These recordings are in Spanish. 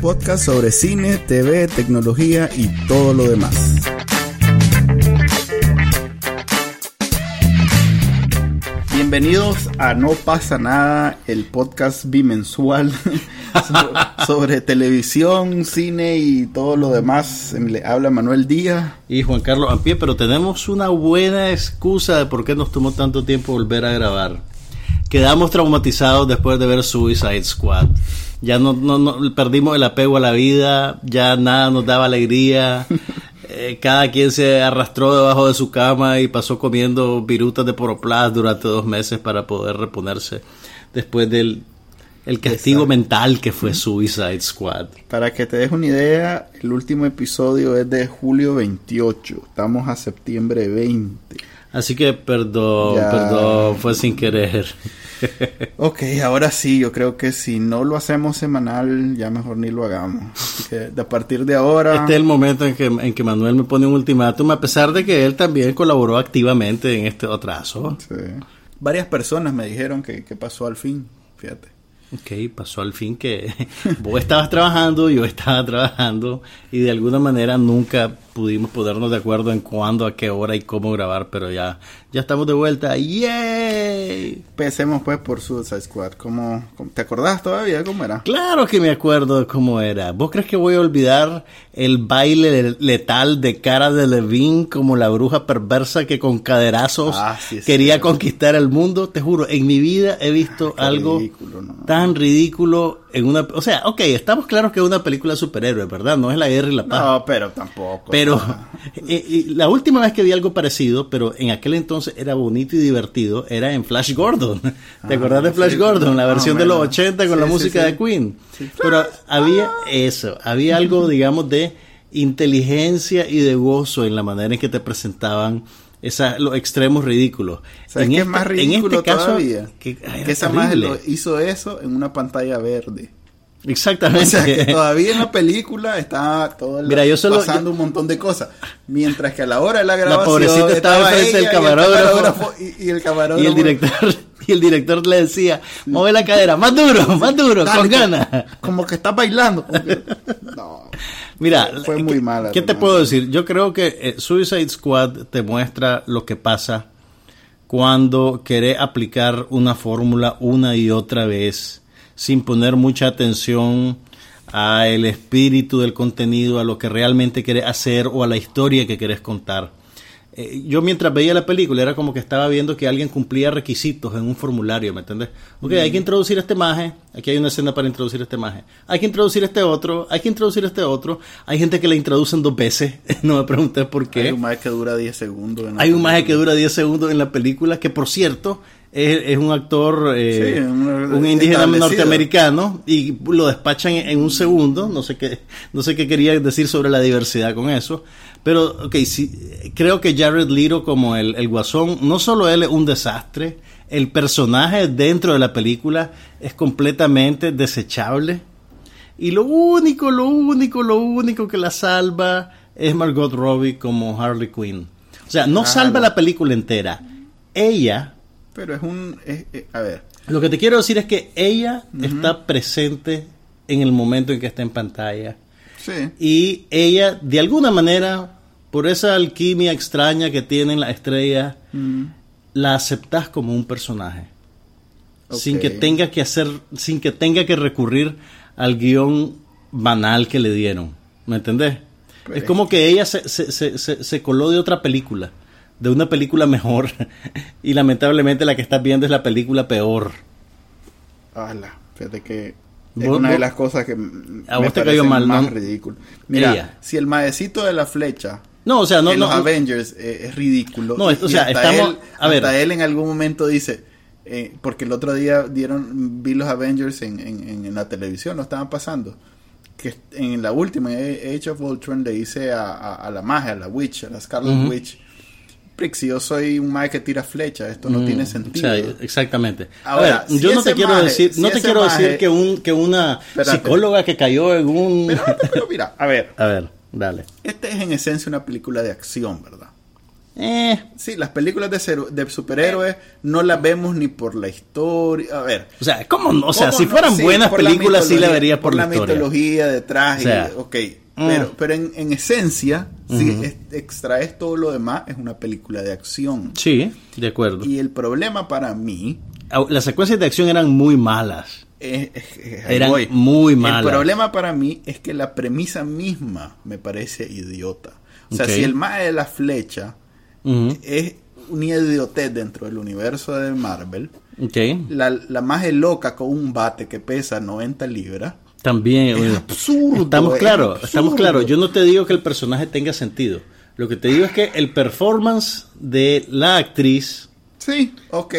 Podcast sobre cine, TV, tecnología y todo lo demás. Bienvenidos a No pasa nada, el podcast bimensual sobre televisión, cine y todo lo demás. Le habla Manuel Díaz. Y Juan Carlos Ampie, pero tenemos una buena excusa de por qué nos tomó tanto tiempo volver a grabar. Quedamos traumatizados después de ver Suicide Squad. Ya no, no, no perdimos el apego a la vida, ya nada nos daba alegría. Eh, cada quien se arrastró debajo de su cama y pasó comiendo virutas de poroplast durante dos meses para poder reponerse después del el castigo mental que fue Suicide Squad. Para que te des una idea, el último episodio es de julio 28. Estamos a septiembre 20. Así que perdón, perdón, fue sin querer. ok, ahora sí, yo creo que si no lo hacemos semanal, ya mejor ni lo hagamos. que de a partir de ahora... Este es el momento en que, en que Manuel me pone un ultimátum, a pesar de que él también colaboró activamente en este atraso. Sí. Varias personas me dijeron que, que pasó al fin, fíjate. Ok, pasó al fin que vos estabas trabajando, yo estaba trabajando y de alguna manera nunca pudimos ponernos de acuerdo en cuándo, a qué hora y cómo grabar, pero ya, ya estamos de vuelta. ¡Yay! Empecemos pues por Suicide Squad. ¿Cómo, ¿Te acordás todavía cómo era? Claro que me acuerdo de cómo era. ¿Vos crees que voy a olvidar el baile letal de cara de Levine como la bruja perversa que con caderazos ah, quería conquistar el mundo? Te juro, en mi vida he visto algo tan ridículo en una... O sea, ok, estamos claros que es una película de superhéroes, ¿verdad? No es la guerra y la paz. No, pero tampoco. Pero la última vez que vi algo parecido, pero en aquel entonces era bonito y divertido, era en Flash Gordon. ¿Te acordás de Flash Gordon? La versión de los 80 con la música de Queen. pero había eso, había algo, digamos, de inteligencia y de gozo en la manera en que te presentaban esa, los extremos ridículos. ¿Sabes qué es este, más ridículo en este todavía? Caso, que, que esa más hizo eso en una pantalla verde. Exactamente. O sea, que todavía en la película está todo Mira, yo solo, pasando un montón de cosas. Mientras que a la hora de la grabación. La pobrecita estaba frente del camarógrafo. Y, el camarógrafo. Y el director, y el director le decía: Mueve la cadera, más duro, más duro, con ganas. Como que está bailando. No. Mira, fue muy mala. ¿Qué te puedo decir? Yo creo que eh, Suicide Squad te muestra lo que pasa cuando querés aplicar una fórmula una y otra vez sin poner mucha atención a el espíritu del contenido, a lo que realmente querés hacer o a la historia que querés contar. Eh, yo mientras veía la película era como que estaba viendo que alguien cumplía requisitos en un formulario, ¿me entiendes? Ok, hay que introducir este maje, aquí hay una escena para introducir este maje, hay que introducir este otro, hay que introducir este otro, hay gente que la introducen dos veces, no me pregunté por qué. Hay un maje que dura 10 segundos. hay un maje que dura 10 segundos en la película, que por cierto, es, un actor, eh, un, indígena norteamericano, y lo despachan en, un segundo. No sé qué, no sé qué quería decir sobre la diversidad con eso. Pero, ok, sí, creo que Jared Leto como el, el guasón, no solo él es un desastre, el personaje dentro de la película es completamente desechable. Y lo único, lo único, lo único que la salva es Margot Robbie como Harley Quinn. O sea, no salva la película entera. Ella pero es un... a ver. Lo que te quiero decir es que ella está presente en el momento en que está en pantalla. Sí. Y ella, de alguna manera, por esa alquimia extraña que tienen las estrellas, la aceptas como un personaje. Sin que tenga que hacer, sin que tenga que recurrir al guion banal que le dieron. ¿Me entendés? Pues es como que ella se, se, se, se coló de otra película de una película mejor y lamentablemente la que estás viendo es la película peor. Hala, fíjate que es una de las cosas que a vos te cayó mal, más ridículo. Mira, si el maecito de la flecha no, o sea, no, en no, los Avengers eh, es ridículo. No, o sea, estamos, él, a ver, hasta él en algún momento dice, eh, porque el otro día dieron, vi los Avengers en, en, en, la televisión, lo estaban pasando que en la última Age of Ultron le dice a, la magia, a la witch, a la Scarlet Witch, si yo soy un mago que tira flecha, esto no tiene sentido. exactamente. Ahora, yo no te quiero decir, no te quiero decir que un que una psicóloga que cayó en un pero, mira, a ver. A ver, dale. Este es en esencia una película de acción, ¿verdad? Eh. Sí, las películas de, de superhéroes no las vemos ni por la historia. A ver. O sea, ¿cómo O sea, si fueran buenas películas, sí la verías por, la, mitología detrás. ok. Mm. Pero, pero en, en esencia, si extraes todo lo demás, es una película de acción. Sí, de acuerdo. Y el problema para mí. Las secuencias de acción eran muy malas. eran muy malas. El problema para mí es que la premisa misma me parece idiota. O sea, si el más de la flecha es un idiotez dentro del universo de Marvel. La, la más loca con un bate que pesa 90 libras. También. Es absurdo. Estamos claros, estamos claros. Yo no te digo que el personaje tenga sentido. Lo que te digo es que el performance de la actriz. Sí, ok.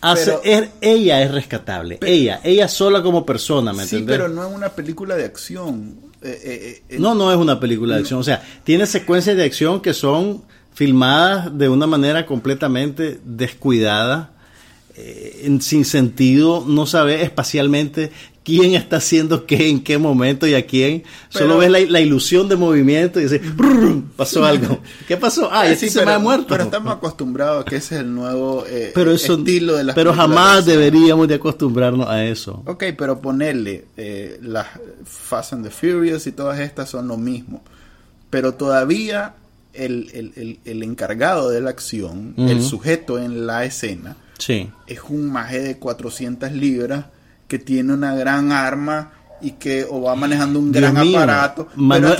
Hace, ella es rescatable. ella, ella sola como persona, ¿me sí, pero no es una película de acción. Eh, eh, eh, no, no es una película de acción. O sea, tiene secuencias de acción que son filmadas de una manera completamente descuidada, eh, sin sentido, no sabe espacialmente quién está haciendo qué, en qué momento y a quién. Solo ves la, ilusión de movimiento y dices, pasó algo. ¿Qué pasó? Ah, sí, se me ha muerto. Pero estamos acostumbrados a que ese es el nuevo eh, pero estilo de las Pero jamás deberíamos de acostumbrarnos a eso. Ok, pero ponerle eh, las Fast and the Furious y todas estas son lo mismo. Pero todavía el, el, encargado de la acción, el sujeto en la escena, sí. es un maje de 400 libras que tiene una gran arma y que o va manejando un gran aparato. Manuel,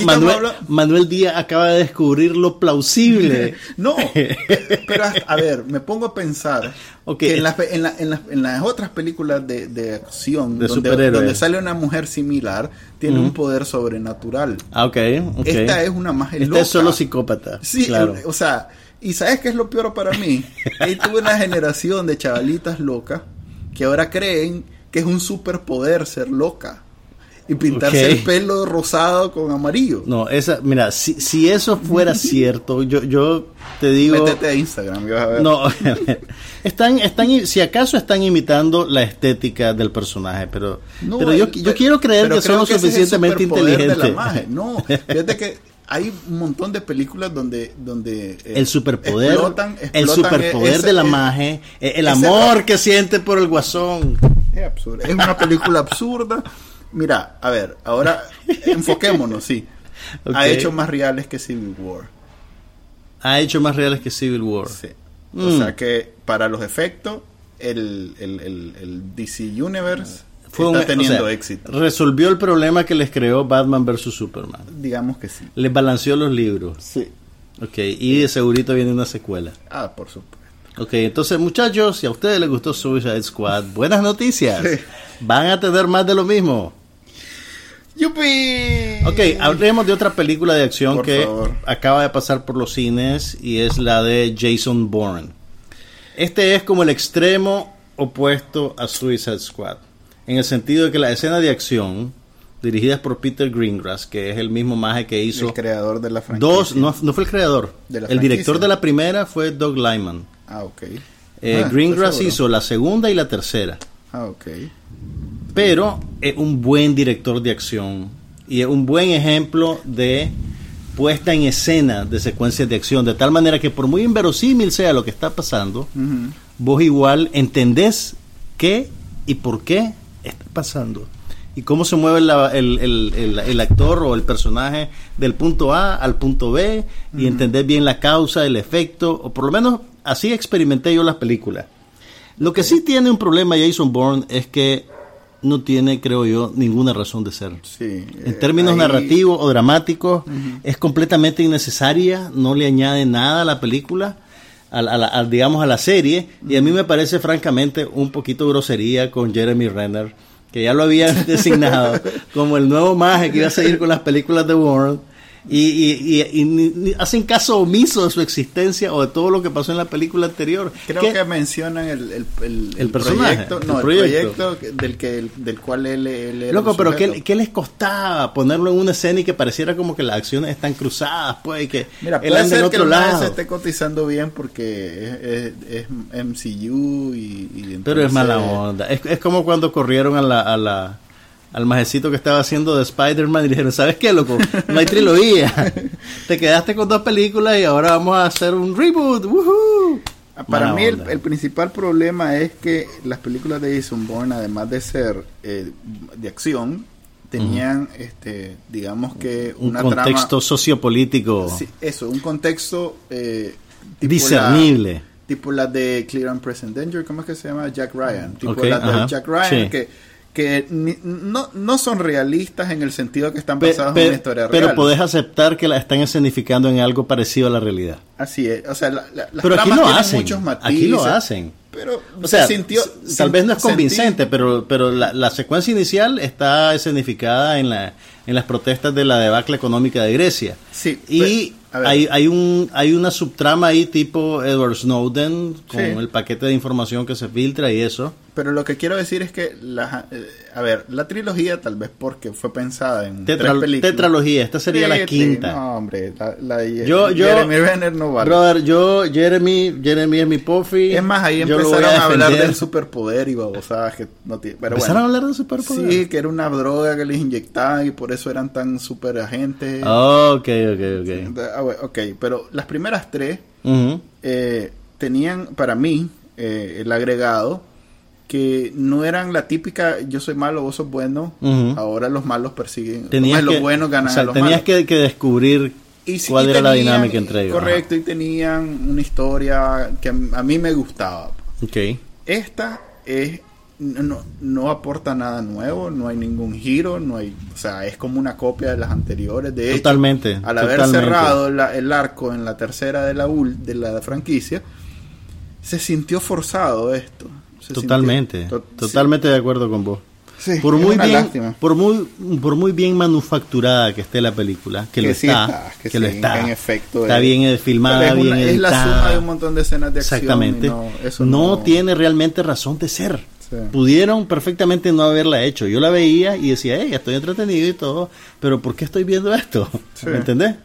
Manuel, Díaz acaba de descubrir lo plausible. no, pero a ver, me pongo a pensar que en las, en, las, otras películas de, acción, donde, sale una mujer similar, tiene un poder sobrenatural. Ah, okay, Esta es una más Esta es solo psicópata. Sí, claro. o sea, y ¿sabes qué es lo peor para mí? que tuve una generación de chavalitas locas que ahora creen que es un superpoder ser loca y pintarse el pelo rosado con amarillo. No, esa, mira, si, si eso fuera cierto, yo, yo te digo. Métete a Instagram, vas a ver. No, están, están, si acaso están imitando la estética del personaje, pero, pero yo, yo quiero creer que son lo suficientemente inteligentes. No, fíjate que hay un montón de películas donde donde eh, el superpoder el superpoder de la magia el amor que siente por el guasón es absurdo es una película absurda Mira, a ver, ahora enfoquémonos, sí. Ha hecho más reales que Civil War. Ha hecho más reales que Civil War. Sí. O sea mm. que para los efectos, el, el, DC Universe Fue está teniendo éxito. Resolvió el problema que les creó Batman vs. Superman. Digamos que sí. Les balanceó los libros. Sí. Ok, y de segurito viene una secuela. Ah, por supuesto. Ok, entonces muchachos, si a ustedes les gustó Suicide Squad, buenas noticias. Van a tener más de lo mismo. ¡Yupi! Ok, hablemos de otra película de acción que acaba de pasar por los cines y es la de Jason Bourne. Este es como el extremo opuesto a Suicide Squad, en el sentido de que la escena de acción dirigidas por Peter Greengrass, que es el mismo maje que hizo el creador de la franquicia. Dos, no, fue el creador. el director de la primera fue Doug Lyman. Ah, ok. Eh, ah, Greengrass hizo la segunda y la tercera. Ah, ok pero es un buen director de acción y es un buen ejemplo de puesta en escena de secuencias de acción, de tal manera que por muy inverosímil sea lo que está pasando, vos igual entendés qué y por qué está pasando y cómo se mueve el, actor o el personaje del punto A al punto B y entendés bien la causa, el efecto, o por lo menos así experimenté yo las películas. Lo que sí tiene un problema Jason Bourne es que no tiene, creo yo, ninguna razón de ser. en eh, términos narrativos o dramáticos, es completamente innecesaria, no le añade nada a la película, a, digamos a la serie, y a mí me parece francamente un poquito grosería con Jeremy Renner, que ya lo habían designado como el nuevo maje que iba a seguir con las películas de Warren, y, y, hacen caso omiso de su existencia o de todo lo que pasó en la película anterior. Creo que mencionan el, el, proyecto, no, el proyecto del, que, del cual él, él Loco, pero ¿qué, ¿qué, les costaba ponerlo en una escena y que pareciera como que las acciones están cruzadas? Pues, y que Mira, puede ser otro que el lado. se esté cotizando bien porque es, es, MCU y... pero es mala onda. Es, es como cuando corrieron a la... A la al majecito que estaba haciendo de Spider-Man y dijeron, ¿sabes qué, loco? No hay trilogía. Te quedaste con dos películas y ahora vamos a hacer un reboot. Para mí el, principal problema es que las películas de Jason Bourne, además de ser eh, de acción, tenían, este, digamos que un contexto sociopolítico. Sí, eso, un contexto eh, discernible. tipo la de Clear and Present Danger, ¿cómo es que se llama? Jack Ryan. Tipo la de Jack Ryan, que que no, no son realistas en el sentido que están basados en una historia real. Pero podés aceptar que la están escenificando en algo parecido a la realidad. Así es, o sea, la, pero aquí lo hacen, muchos matices, aquí lo hacen. Pero o sea, sintió, tal vez no es convincente, pero pero la, la, secuencia inicial está escenificada en la en las protestas de la debacle económica de Grecia. Sí, y hay, hay, un, hay una subtrama ahí tipo Edward Snowden con el paquete de información que se filtra y eso. Pero lo que quiero decir es que, la, eh, a ver, la trilogía tal vez porque fue pensada en tres películas. Tetralogía, esta sería la quinta. No, hombre, la, de yo, Jeremy Renner no vale. Brother, yo, Jeremy, Jeremy es mi puffy. Es más, ahí empezaron a, hablar del superpoder y babosadas que no tiene. Pero ¿Empezaron a hablar del superpoder? Sí, que era una droga que les inyectaban y por eso eran tan super agentes. Oh, ok, ok, ok. Ah, ok, pero las primeras tres eh, tenían para mí eh, el agregado que no eran la típica yo soy malo, vos sos bueno, ahora los malos persiguen, tenías los buenos ganan a los tenías Que, que descubrir cuál era la dinámica entre ellos. Correcto, y tenían una historia que a, mí me gustaba. Okay. Esta es no, no aporta nada nuevo, no hay ningún giro, no hay, o sea, es como una copia de las anteriores. De totalmente. al haber cerrado el arco en la tercera de la de la franquicia, se sintió forzado esto. Totalmente, totalmente de acuerdo con vos. por muy bien, por muy, por muy bien manufacturada que esté la película, que, lo está, que, lo está, en efecto, está bien filmada, bien editada. Es la suma de un montón de escenas de acción. Exactamente. no tiene realmente razón de ser. Pudieron perfectamente no haberla hecho. Yo la veía y decía, hey, estoy entretenido y todo, pero ¿por qué estoy viendo esto? ¿Me entendés?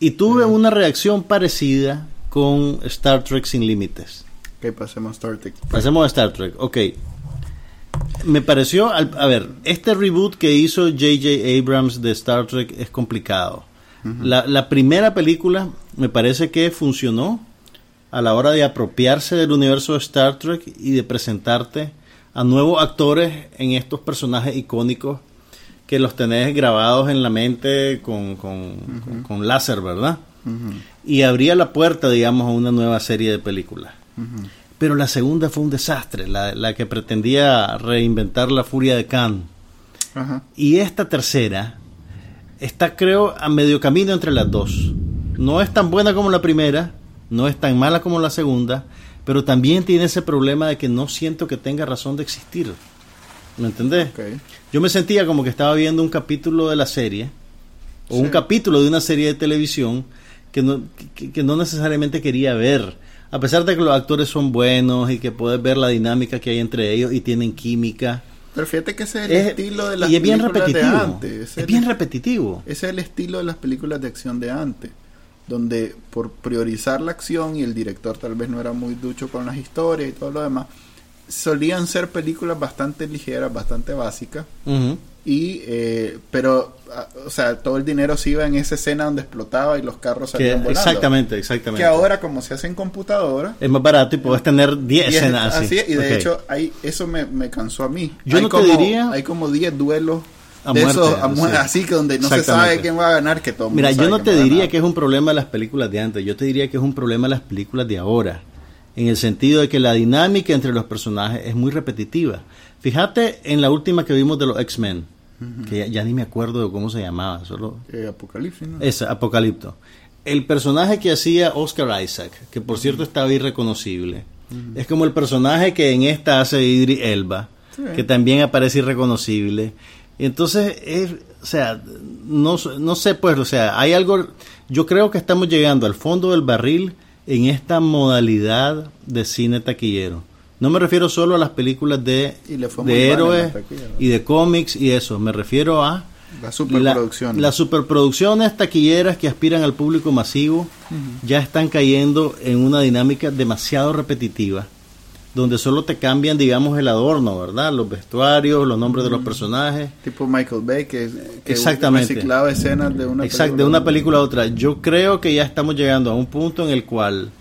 Y tuve una reacción parecida con Star Trek Sin Límites. Ok, pasemos a Star Trek. Pasemos a Star Trek, ok. Me pareció, a ver, este reboot que hizo J.J. Abrams de Star Trek es complicado. la, la primera película me parece que funcionó a la hora de apropiarse del universo de Star Trek y de presentarte a nuevos actores en estos personajes icónicos que los tenés grabados en la mente con, con, láser, ¿verdad? Y abría la puerta, digamos, a una nueva serie de películas. Pero la segunda fue un desastre, la, la, que pretendía reinventar la furia de Khan. Y esta tercera está, creo, a medio camino entre las dos. No es tan buena como la primera, no es tan mala como la segunda, pero también tiene ese problema de que no siento que tenga razón de existir. ¿Me entendés? Yo me sentía como que estaba viendo un capítulo de la serie, o un capítulo de una serie de televisión que no, que, no necesariamente quería ver. A pesar de que los actores son buenos y que puedes ver la dinámica que hay entre ellos y tienen química. Pero fíjate que ese es el estilo de las y es bien repetitivo, de antes. es bien repetitivo. Ese es el estilo de las películas de acción de antes donde por priorizar la acción y el director tal vez no era muy ducho con las historias y todo lo demás, solían ser películas bastante ligeras, bastante básicas. Y, eh, pero, o sea, todo el dinero se iba en esa escena donde explotaba y los carros salían volando. Exactamente, exactamente. Que ahora, como se hace en computadora, es más barato y puedes tener 10 escenas así. y de hecho, hay, eso me, me cansó a mí. Yo hay no como, te diría. Hay como 10 duelos así que donde no se sabe quién va a ganar, que todo Mira, yo no te diría que es un problema de las películas de antes, yo te diría que es un problema de las películas de ahora, en el sentido de que la dinámica entre los personajes es muy repetitiva. Fíjate en la última que vimos de los X-Men, que ya, ni me acuerdo de cómo se llamaba, solo... Eh, Apocalipsis, ¿no? Esa, Apocalipto. El personaje que hacía Oscar Isaac, que por cierto estaba irreconocible, es como el personaje que en esta hace Idris Elba, que también aparece irreconocible Entonces, es, o sea, no, no sé, pues, o sea, hay algo, yo creo que estamos llegando al fondo del barril en esta modalidad de cine taquillero. No me refiero solo a las películas de, de héroes y de cómics y eso, me refiero a las superproducciones. las superproducciones taquilleras que aspiran al público masivo ya están cayendo en una dinámica demasiado repetitiva donde solo te cambian, digamos, el adorno, ¿verdad? Los vestuarios, los nombres de los personajes. Tipo Michael Bay, que, que Exactamente. reciclaba escenas de una Exacto, de una película a otra. Yo creo que ya estamos llegando a un punto en el cual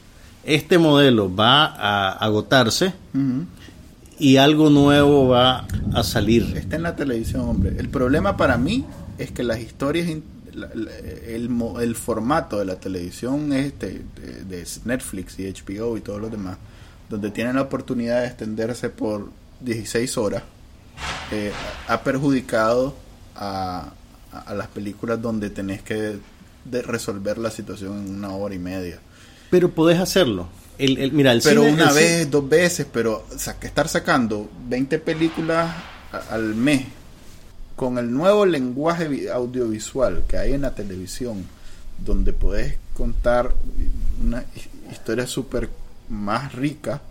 este modelo va a agotarse y algo nuevo va a salir. Está en la televisión, hombre. El problema para mí es que las historias, el, formato de la televisión este, de Netflix y HBO y todos los demás, donde tienen la oportunidad de extenderse por 16 horas, eh, ha perjudicado a, las películas donde tenés que resolver la situación en una hora y media. Pero podés hacerlo. El, mira, el pero una vez, dos veces, pero estar sacando 20 películas al mes con el nuevo lenguaje audiovisual que hay en la televisión, donde podés contar una historia súper más rica,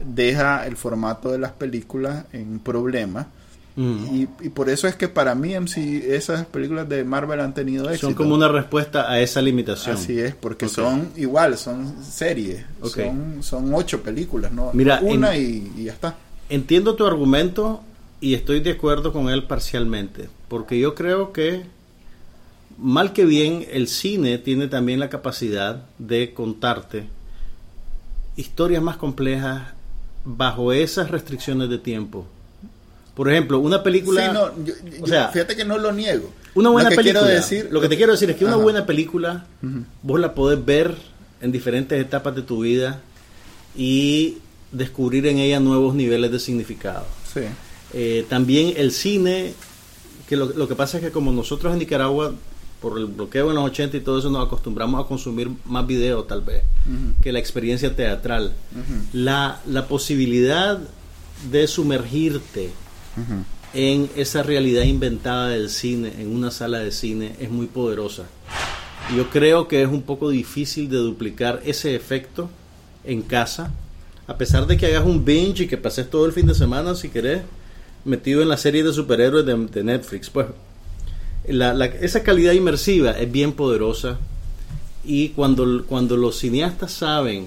deja el formato de las películas en problema. Mm. Y, por eso es que para mí esas películas de Marvel han tenido éxito. Son como una respuesta a esa limitación. Así es, porque son igual, son series. Son, son ocho películas, ¿no? Mira, una y, y ya está. Entiendo tu argumento y estoy de acuerdo con él parcialmente, porque yo creo que mal que bien el cine tiene también la capacidad de contarte historias más complejas bajo esas restricciones de tiempo. Por ejemplo, una película. o sea, fíjate que no lo niego. Una buena película. Decir, lo que te quiero decir es que una buena película, vos la podés ver en diferentes etapas de tu vida y descubrir en ella nuevos niveles de significado. Sí. Eh, también el cine, que lo, lo, que pasa es que como nosotros en Nicaragua por el bloqueo en los 80 y todo eso nos acostumbramos a consumir más video tal vez que la experiencia teatral. la, la, posibilidad de sumergirte en esa realidad inventada del cine, en una sala de cine, es muy poderosa. Yo creo que es un poco difícil de duplicar ese efecto en casa, a pesar de que hagas un binge y que pases todo el fin de semana, si querés, metido en la serie de superhéroes de, de Netflix. Pues esa calidad inmersiva es bien poderosa y cuando, cuando los cineastas saben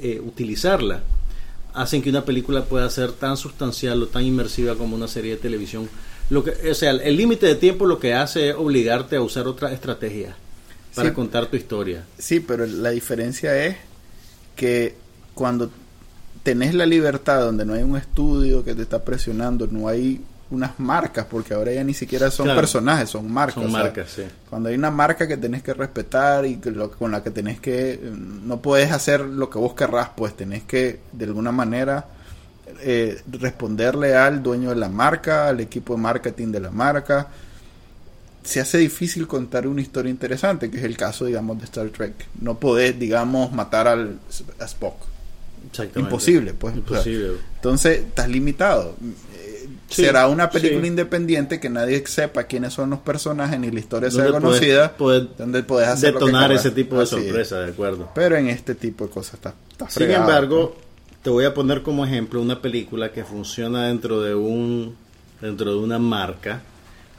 eh, utilizarla, hacen que una película pueda ser tan sustancial o tan inmersiva como una serie de televisión. Lo que, o sea, el límite de tiempo lo que hace es obligarte a usar otra estrategia para contar tu historia. Sí, pero la diferencia es que cuando tenés la libertad, donde no hay un estudio que te está presionando, no hay unas marcas, porque ahora ya ni siquiera son personajes, son marcas. Son marcas, sí. Cuando hay una marca que tenés que respetar y que lo, con la que tenés que... No puedes hacer lo que vos querrás, pues tenés que de alguna manera eh, responderle al dueño de la marca, al equipo de marketing de la marca. Se hace difícil contar una historia interesante, que es el caso, digamos, de Star Trek. No podés, digamos, matar al, a Spock. Imposible, pues. Imposible. entonces, estás limitado será una película independiente que nadie sepa quiénes son los personajes ni la historia sea conocida, donde puedes hacer detonar ese tipo de sorpresa, de acuerdo. Pero en este tipo de cosas está, Sin embargo, te voy a poner como ejemplo una película que funciona dentro de un dentro de una marca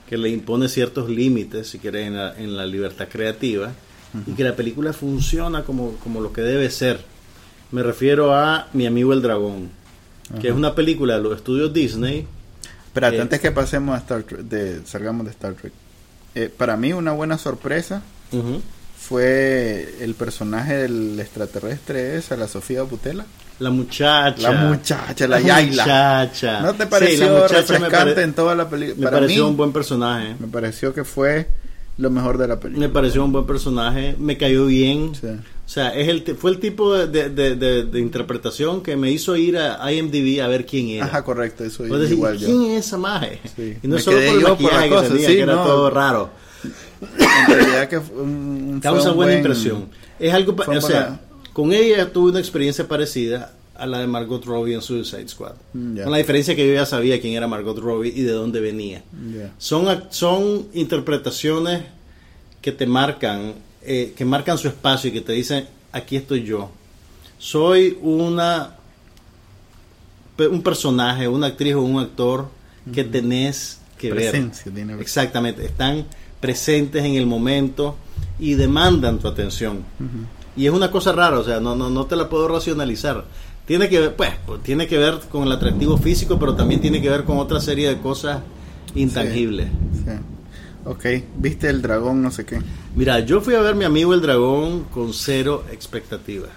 que le impone ciertos límites, si quieres, en la, libertad creativa y que la película funciona como, como lo que debe ser. Me refiero a Mi amigo el dragón, que es una película de los estudios Disney Espérate, antes que pasemos a Star Trek, de, salgamos de Star Trek. Eh, para mí una buena sorpresa fue el personaje del extraterrestre esa, la Sofía Butela. La muchacha. La muchacha, la, la Muchacha. ¿No te pareció refrescante en toda la película? Me pareció un buen personaje. Me pareció que fue lo mejor de la película. Me pareció un buen personaje, me cayó bien. O sea, es el, fue el tipo de, de, interpretación que me hizo ir a IMDb a ver quién era. Aja, correcto, eso es igual ¿Quién es esa maje? Y no solo por el maquillaje que tenía, que era todo raro. En realidad que un, Causa buena impresión. Es algo, o sea, con ella tuve una experiencia parecida a la de Margot Robbie en Suicide Squad. Mm, Con la diferencia que yo ya sabía quién era Margot Robbie y de dónde venía. Son, son interpretaciones que te marcan, eh, que marcan su espacio y que te dicen, aquí estoy yo. Soy una un personaje, una actriz o un actor que tenés que Presencia, ver. Exactamente, están presentes en el momento y demandan tu atención. Y es una cosa rara, o sea, no, no, no te la puedo racionalizar. Tiene que ver, pues, tiene que ver con el atractivo físico, pero también tiene que ver con otra serie de cosas intangibles. Sí, Ok, ¿viste el dragón no sé qué? Mira, yo fui a ver mi amigo el dragón con cero expectativa.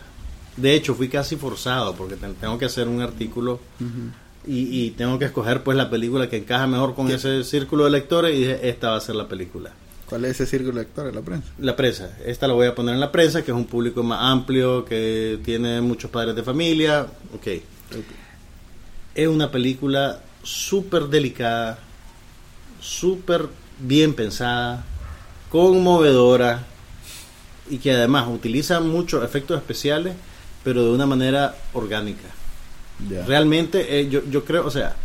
De hecho, fui casi forzado porque tengo que hacer un artículo y, tengo que escoger pues la película que encaja mejor con ese círculo de lectores y dije, esta va a ser la película. ¿Cuál es ese círculo de lectores? ¿La prensa? La prensa. Esta la voy a poner en la prensa, que es un público más amplio, que tiene muchos padres de familia. Ok. Es una película súper delicada, súper bien pensada, conmovedora y que además utiliza muchos efectos especiales, pero de una manera orgánica. Realmente, eh, yo, yo creo, o sea,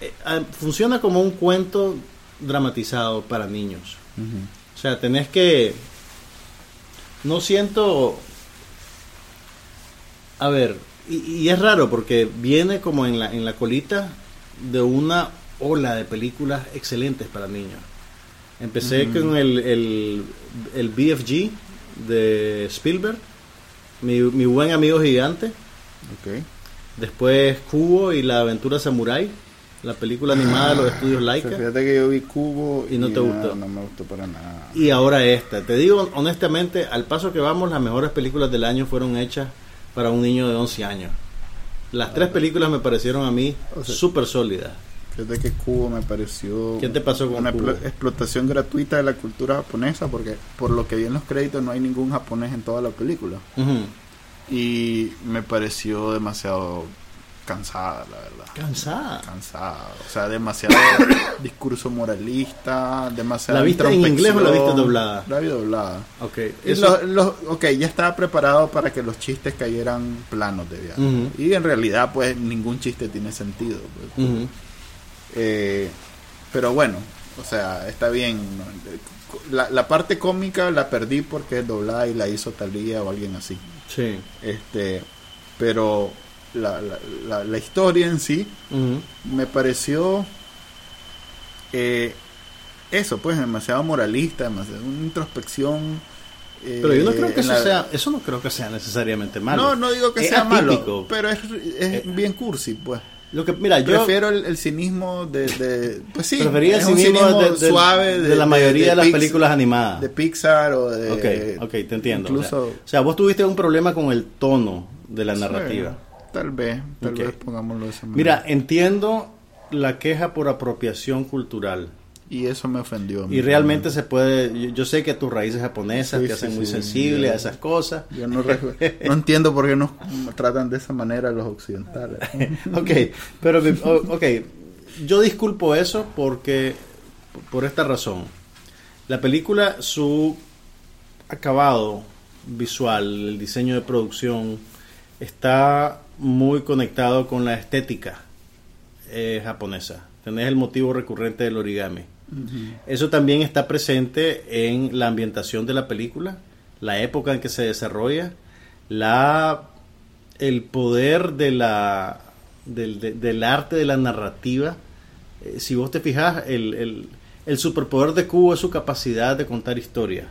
eh, ah, funciona como un cuento dramatizado para niños. O sea, tenés que... No siento... A ver, y, es raro porque viene como en la, en la colita de una ola de películas excelentes para niños. Empecé con el, el, el, BFG de Spielberg, mi, mi buen amigo gigante. Después Cubo y la aventura samurai la película animada de los estudios Laika. Fíjate que yo vi Cubo y no te gustó. No me gustó para nada. Y ahora esta. Te digo honestamente, al paso que vamos, las mejores películas del año fueron hechas para un niño de 11 años. Las tres películas me parecieron a mí súper sólidas. Fíjate que Cubo me pareció. ¿Qué te pasó con una explotación gratuita de la cultura japonesa? Porque por lo que vi en los créditos no hay ningún japonés en toda la película. Y me pareció demasiado cansada, la verdad. ¿Cansada? Cansada. O sea, demasiado discurso moralista, demasiado. ¿La viste en inglés o la viste doblada? La vi doblada. Ok. ok, ya estaba preparado para que los chistes cayeran planos de viaje. Y en realidad, pues, ningún chiste tiene sentido. Pues. Eh, pero bueno, o sea, está bien. La, la, parte cómica la perdí porque es doblada y la hizo Talía o alguien así. Sí. Este, pero la, la, la, historia en sí, me pareció eh, eso, pues demasiado moralista, demasiado una introspección. pero yo no creo que eso sea, eso no creo que sea necesariamente malo. No, no digo que sea malo, pero es, es eh, bien cursi, pues. Lo que, mira, yo prefiero el, cinismo de, pues sí, prefería el cinismo, suave de, la mayoría de, las películas animadas de Pixar o de Ok, ok, te entiendo. Incluso, o, sea, vos tuviste un problema con el tono de la narrativa. Tal vez, tal vez pongámoslo de esa manera. Mira, entiendo la queja por apropiación cultural. Y eso me ofendió. y realmente se puede, yo, sé que tus raíces japonesas te hacen muy sensible a esas cosas. Yo no, no entiendo por qué nos tratan de esa manera los occidentales. ok, pero, ok, yo disculpo eso porque, por esta razón. La película, su acabado visual, el diseño de producción, está muy conectado con la estética eh, japonesa. Tenés el motivo recurrente del origami. Eso también está presente en la ambientación de la película, la época en que se desarrolla, la el poder de la del, arte de la narrativa. Eh, si vos te fijas, el, el, superpoder de Kubo es su capacidad de contar historias.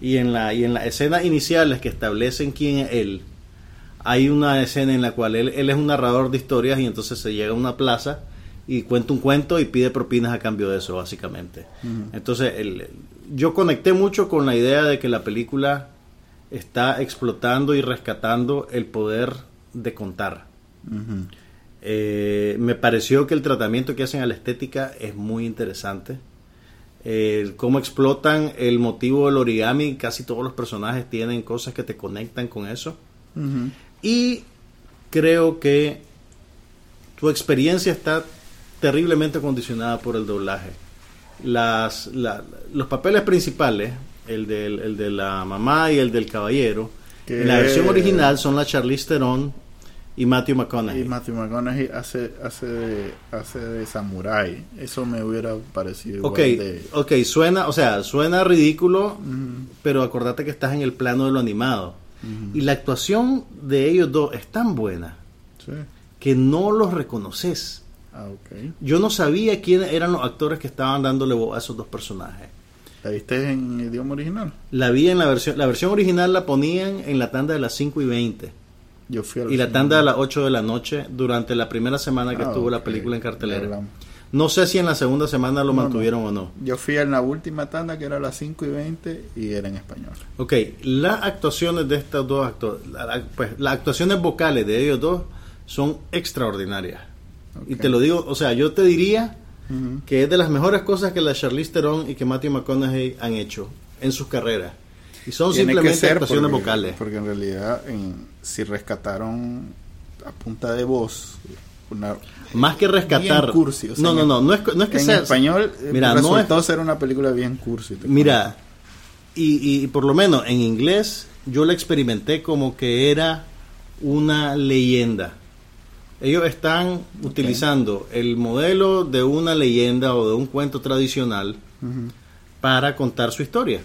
y, en la, y en las escenas iniciales que establecen quién es él, hay una escena en la cual él, es un narrador de historias y entonces se llega a una plaza y cuenta un cuento y pide propinas a cambio de eso, básicamente. Entonces, yo conecté mucho con la idea de que la película está explotando y rescatando el poder de contar. Eh, me pareció que el tratamiento que hacen a la estética es muy interesante. cómo explotan el motivo del origami, casi todos los personajes tienen cosas que te conectan con eso. Y creo que tu experiencia está terriblemente condicionada por el doblaje. Las, los papeles principales, el, del, de la mamá y el del caballero, en la versión original son la Charlize Theron y Matthew McConaughey. Y Matthew McConaughey hace, hace, de, hace de samurai. Eso me hubiera parecido igual de... Ok, suena, o sea, suena ridículo, pero acordate que estás en el plano de lo animado. Y la actuación de ellos dos es tan buena que no los reconoces. Ah, Yo no sabía quiénes eran los actores que estaban dándole voz a esos dos personajes. ¿La viste en idioma original? La vi en la versión, la versión original la ponían en la tanda de las 5 y 20. Yo fui y la tanda de las 8 de la noche durante la primera semana que ah, estuvo la película en cartelera. No sé si en la segunda semana lo mantuvieron o no. Yo fui en la última tanda que era a las 5 y 20 y era en español. Ok, las actuaciones de estos dos actores, pues las actuaciones vocales de ellos dos son extraordinarias. Y te lo digo, o sea, yo te diría que es de las mejores cosas que la Charlize Theron y que Matthew McConaughey han hecho en sus carreras. Y son simplemente actuaciones vocales. Porque en realidad, si rescataron a punta de voz, una, más que rescatar. Cursi, no, no, no, no es, no es que en español eh, mira, resultó no ser una película bien cursi. Mira, y, y por lo menos en inglés yo la experimenté como que era una leyenda. Ellos están utilizando el modelo de una leyenda o de un cuento tradicional para contar su historia.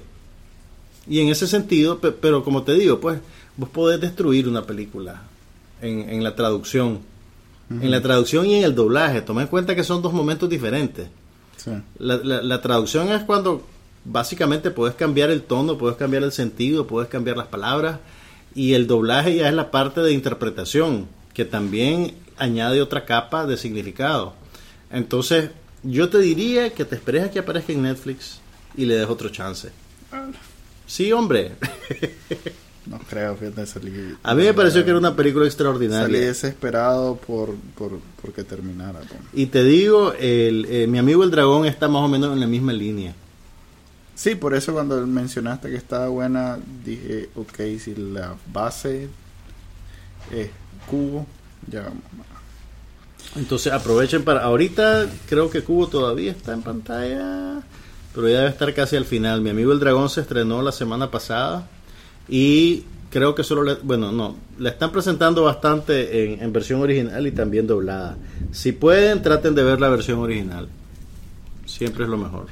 Y en ese sentido, pero como te digo, pues vos podés destruir una película en, la traducción. En la traducción y en el doblaje. Toma en cuenta que son dos momentos diferentes. La, la, traducción es cuando básicamente puedes cambiar el tono, puedes cambiar el sentido, puedes cambiar las palabras. Y el doblaje ya es la parte de interpretación, que también añade otra capa de significado. Entonces, yo te diría que te esperes a que aparezca en Netflix y le des otro chance. Sí, hombre. No creo, fíjate, salí. A mí me pareció que era una película extraordinaria. Salí desesperado por, por, que terminara. Y te digo, el, eh, mi amigo el dragón está más o menos en la misma línea. Sí, por eso cuando mencionaste que estaba buena, dije, ok, si la base es cubo, ya entonces aprovechen para. Ahorita creo que Cubo todavía está en pantalla, pero ya debe estar casi al final. Mi amigo el Dragón se estrenó la semana pasada y creo que solo le, bueno, no, la están presentando bastante en, en, versión original y también doblada. Si pueden, traten de ver la versión original. Siempre es lo mejor.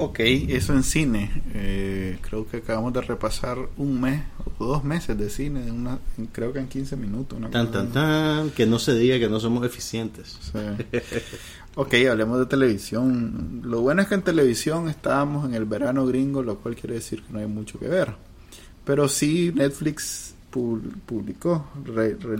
Ok, eso en cine. Eh, creo que acabamos de repasar un mes o dos meses de cine, una, creo que en 15 minutos. tan, tan, tan, que no se diga que no somos eficientes. ok, hablemos de televisión. Lo bueno es que en televisión estábamos en el verano gringo, lo cual quiere decir que no hay mucho que ver. Pero sí, Netflix publicó,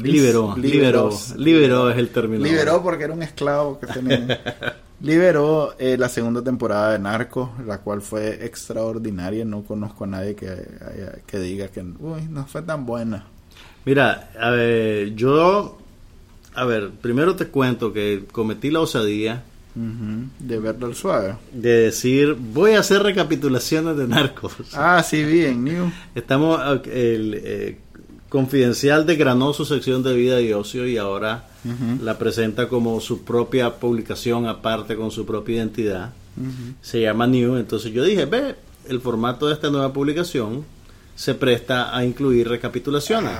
liberó, liberó, liberó, es el término. Liberó porque era un esclavo que tenía. liberó eh, la segunda temporada de Narcos, la cual fue extraordinaria. No conozco a nadie que, que diga que uy, no fue tan buena. Mira, a ver, yo, a ver, primero te cuento que cometí la osadía. De verlo al suave. De decir, voy a hacer recapitulaciones de narcos. Ah, sí, bien, New. Estamos, el, eh, Confidencial de su sección de vida y ocio y ahora la presenta como su propia publicación aparte con su propia identidad. Se llama New. Entonces yo dije, ve, el formato de esta nueva publicación se presta a incluir recapitulaciones.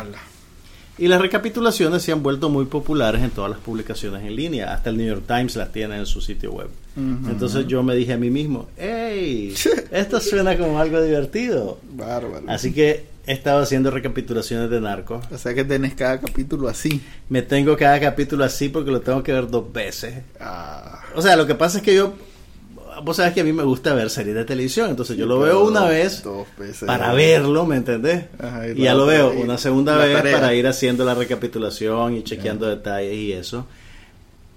Y las recapitulaciones se han vuelto muy populares en todas las publicaciones en línea. Hasta el New York Times las tiene en su sitio web. Entonces yo me dije a mí mismo, ¡Ey! Esto suena como algo divertido. Bárbaro. Así que he estado haciendo recapitulaciones de narcos. O sea que tenés cada capítulo así. Me tengo cada capítulo así porque lo tengo que ver dos veces. Ah. O sea, lo que pasa es que yo. Vos sabés que a mí me gusta ver series de televisión, entonces yo lo veo una vez para verlo, ¿me entendés? y, ya lo veo una segunda vez para ir haciendo la recapitulación y chequeando detalles y eso.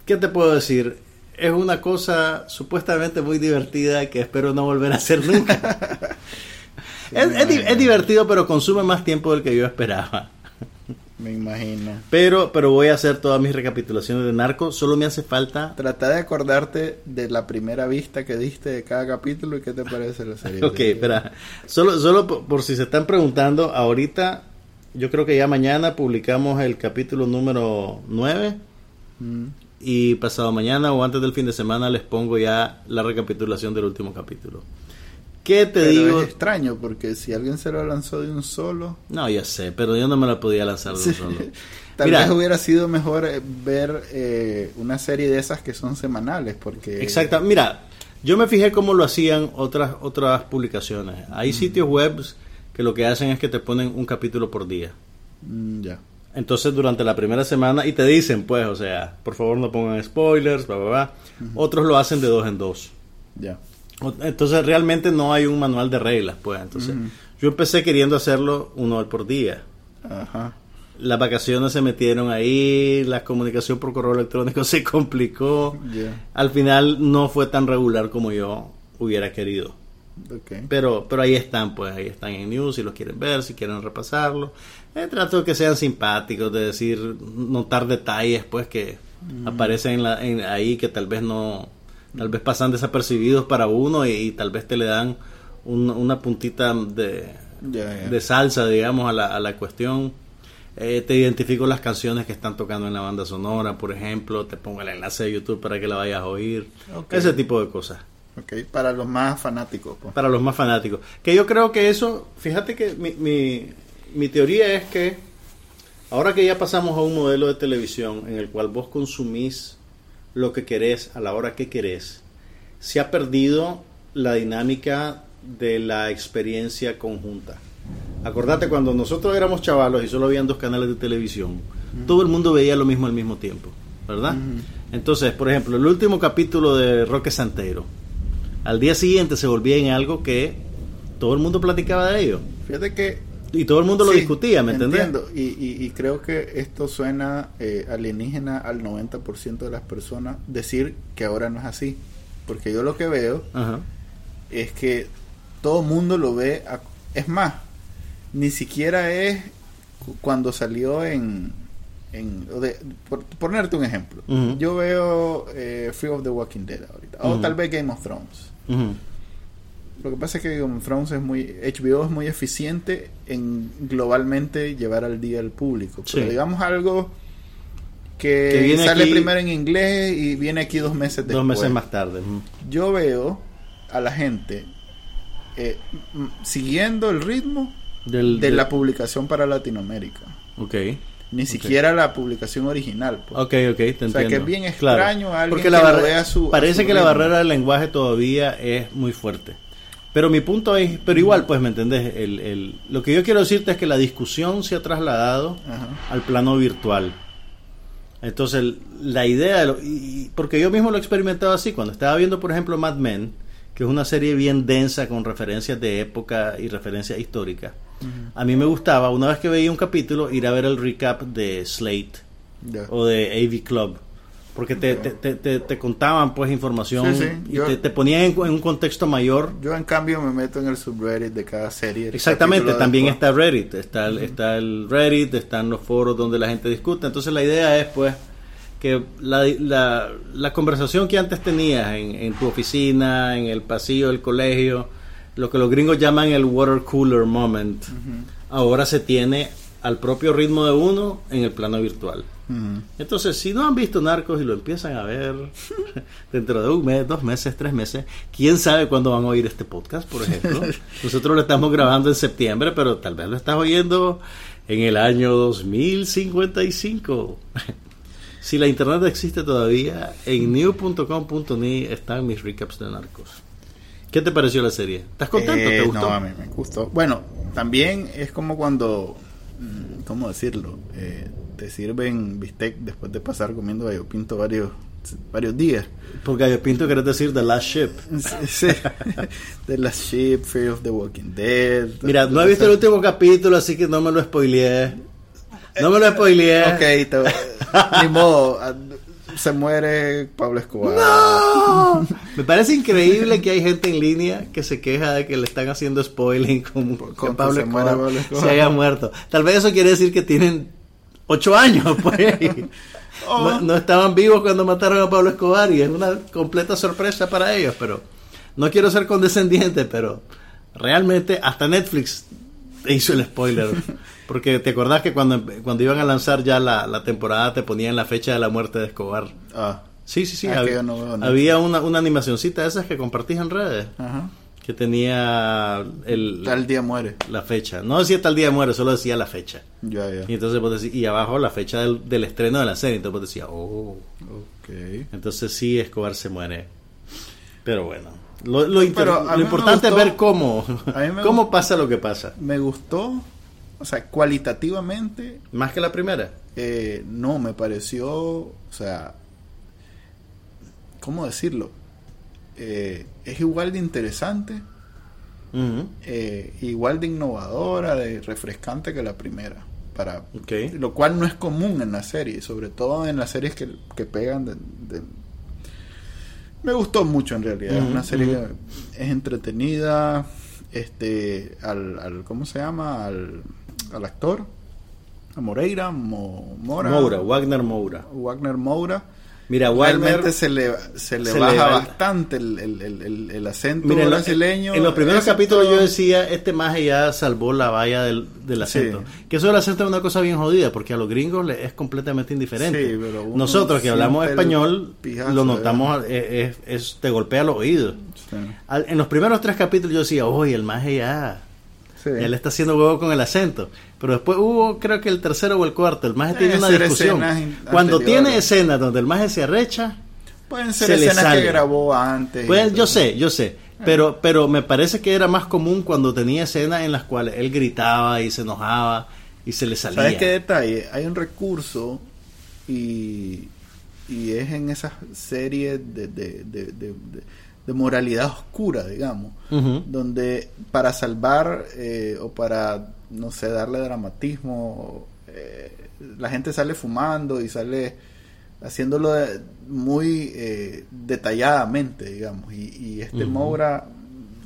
¿Qué te puedo decir? Es una cosa supuestamente muy divertida que espero no volver a hacer nunca. es, divertido, pero consume más tiempo del que yo esperaba. Me imagino. Pero, pero voy a hacer todas mis recapitulaciones de Narco. Solo me hace falta. Trata de acordarte de la primera vista que diste de cada capítulo y qué te parece la serie. ok, espera. Solo, solo por, si se están preguntando, ahorita yo creo que ya mañana publicamos el capítulo número 9. Mm. Y pasado mañana o antes del fin de semana les pongo ya la recapitulación del último capítulo. ¿Qué te digo? Es extraño porque si alguien se lo lanzó de un solo. No, ya sé, pero yo no me la podía lanzar de un solo. Tal vez hubiera sido mejor eh, ver eh, una serie de esas que son semanales porque. Exacto. Mira, yo me fijé cómo lo hacían otras otras publicaciones. Hay sitios web que lo que hacen es que te ponen un capítulo por día. Mm, ya. Entonces durante la primera semana y te dicen, pues, o sea, por favor no pongan spoilers, bla, bla, bla. Otros lo hacen de dos en dos. Ya. Entonces realmente no hay un manual de reglas, pues. Entonces yo empecé queriendo hacerlo uno por día. Ajá. Las vacaciones se metieron ahí, la comunicación por correo electrónico se complicó. Al final no fue tan regular como yo hubiera querido. Pero, pero ahí están, pues, ahí están en news si los quieren ver, si quieren repasarlo. Eh, trato de que sean simpáticos, de decir, notar detalles, pues, que aparecen ahí que tal vez no, tal vez pasan desapercibidos para uno y, tal vez te le dan una puntita de, de salsa, digamos, a la, a la cuestión. Eh, te identifico las canciones que están tocando en la banda sonora, por ejemplo, te pongo el enlace de YouTube para que la vayas a oír, ese tipo de cosas. Okay, para los más fanáticos. Pues. Para los más fanáticos. Que yo creo que eso, fíjate que mi, mi, mi teoría es que ahora que ya pasamos a un modelo de televisión en el cual vos consumís lo que querés a la hora que querés, se ha perdido la dinámica de la experiencia conjunta. Acordate cuando nosotros éramos chavalos y solo habían dos canales de televisión, todo el mundo veía lo mismo al mismo tiempo, ¿verdad? Entonces, por ejemplo, el último capítulo de Roque Santero, al día siguiente se volvía en algo que todo el mundo platicaba de ello. Fíjate que y todo el mundo lo discutía, ¿me entiendes? Y, y, creo que esto suena eh, alienígena al 90% de las personas decir que ahora no es así. Porque yo lo que veo es que todo el mundo lo ve. es más, ni siquiera es cuando salió en. en por ponerte un ejemplo, yo veo eh, Free of the Walking Dead ahorita, o tal vez Game of Thrones. Lo que pasa es que Game of Thrones es muy HBO es muy eficiente en globalmente llevar al día al público. Pero digamos algo que, sale primero en inglés y viene aquí dos meses después. Dos meses más tarde. Yo veo a la gente eh, siguiendo el ritmo de la publicación para Latinoamérica. Ok. Ni siquiera la publicación original. Pues. Ok, ok, te entiendo. O sea, que es bien extraño alguien Porque la que vea su, Parece que la barrera del lenguaje todavía es muy fuerte. Pero mi punto es, pero igual, pues, ¿me entendés? El, el, lo que yo quiero decirte es que la discusión se ha trasladado al plano virtual. Entonces, la idea, de porque yo mismo lo he experimentado así, cuando estaba viendo, por ejemplo, Mad Men, que es una serie bien densa con referencias de época y referencias históricas, a mí me gustaba, una vez que veía un capítulo, ir a ver el recap de Slate o de AV Club porque te, te, te, te, contaban pues información y te, ponían en, un contexto mayor. Yo en cambio me meto en el subreddit de cada serie. Exactamente, también está Reddit, está el, está el Reddit, están los foros donde la gente discute. Entonces la idea es pues que la, la, la conversación que antes tenías en, en, tu oficina, en el pasillo del colegio, lo que los gringos llaman el water cooler moment, ahora se tiene al propio ritmo de uno en el plano virtual. Entonces, si no han visto Narcos y lo empiezan a ver dentro de un mes, dos meses, tres meses, quién sabe cuándo van a oír este podcast, por ejemplo. Nosotros lo estamos grabando en septiembre, pero tal vez lo estás oyendo en el año 2055. si la internet existe todavía, en new.com.ni están mis recaps de Narcos. ¿Qué te pareció la serie? ¿Estás contento? ¿Te eh, gustó? No, a mí me gustó. Bueno, también es como cuando, ¿cómo decirlo? Eh, te sirven bistec después de pasar comiendo gallo pinto varios varios días. Por gallo pinto querés decir The Last Ship. Sí, The Last Ship, Fear of the Walking Dead. Mira, no he visto el último capítulo, así que no me lo spoileé. No me lo spoileé. ok, te... ni modo. Se muere Pablo Escobar. ¡No! Me parece increíble que hay gente en línea que se queja de que le están haciendo spoiling como con Pablo, Escobar, Pablo Escobar se haya muerto. Tal vez eso quiere decir que tienen ocho años, pues. Oh. no, estaban vivos cuando mataron a Pablo Escobar y es una completa sorpresa para ellos, pero no quiero ser condescendiente, pero realmente hasta Netflix hizo el spoiler. Porque te acordás que cuando, cuando iban a lanzar ya la, temporada te ponían la fecha de la muerte de Escobar. Ah. Sí, sí, sí. Ah, había, una, una animacioncita de esas que compartís en redes. que tenía el tal día muere la fecha no decía tal día muere solo decía la fecha ya, ya. y entonces pues, y abajo la fecha del, estreno de la serie entonces pues decía oh okay. entonces sí Escobar se muere pero bueno lo, lo, importante es ver cómo cómo pasa lo que pasa. me gustó o sea cualitativamente más que la primera. eh, no me pareció o sea cómo decirlo eh, es igual de interesante, eh, igual de innovadora, de refrescante que la primera. Para, Lo cual no es común en la serie, sobre todo en las series que, pegan de, Me gustó mucho en realidad, es una serie que es entretenida, este, al, ¿cómo se llama? Al, al actor, a Moreira, Mora. Moura, Wagner Moura. Wagner Moura Mira, Realmente se le, se le baja bastante el, el, el, acento brasileño. En, los primeros capítulos yo decía, este maje ya salvó la valla del, del acento. Que eso del acento es una cosa bien jodida, porque a los gringos les es completamente indiferente. Nosotros que hablamos español, lo notamos, es, es, te golpea los oídos. en los primeros tres capítulos yo decía, oye, el maje ya él está haciendo huevo con el acento. Pero después hubo, creo que el tercero o el cuarto, el maje tiene una discusión. Cuando tiene escenas donde el maje se arrecha, pueden ser escenas que grabó antes. Pues yo sé, yo sé. Pero, pero me parece que era más común cuando tenía escenas en las cuales él gritaba y se enojaba y se le salía. ¿Sabes qué detalle? Hay un recurso y, y es en esas series de, de, de de moralidad oscura, digamos, donde para salvar eh, o para, no sé, darle dramatismo, eh, la gente sale fumando y sale haciéndolo muy eh, detalladamente, digamos, y, y este Moura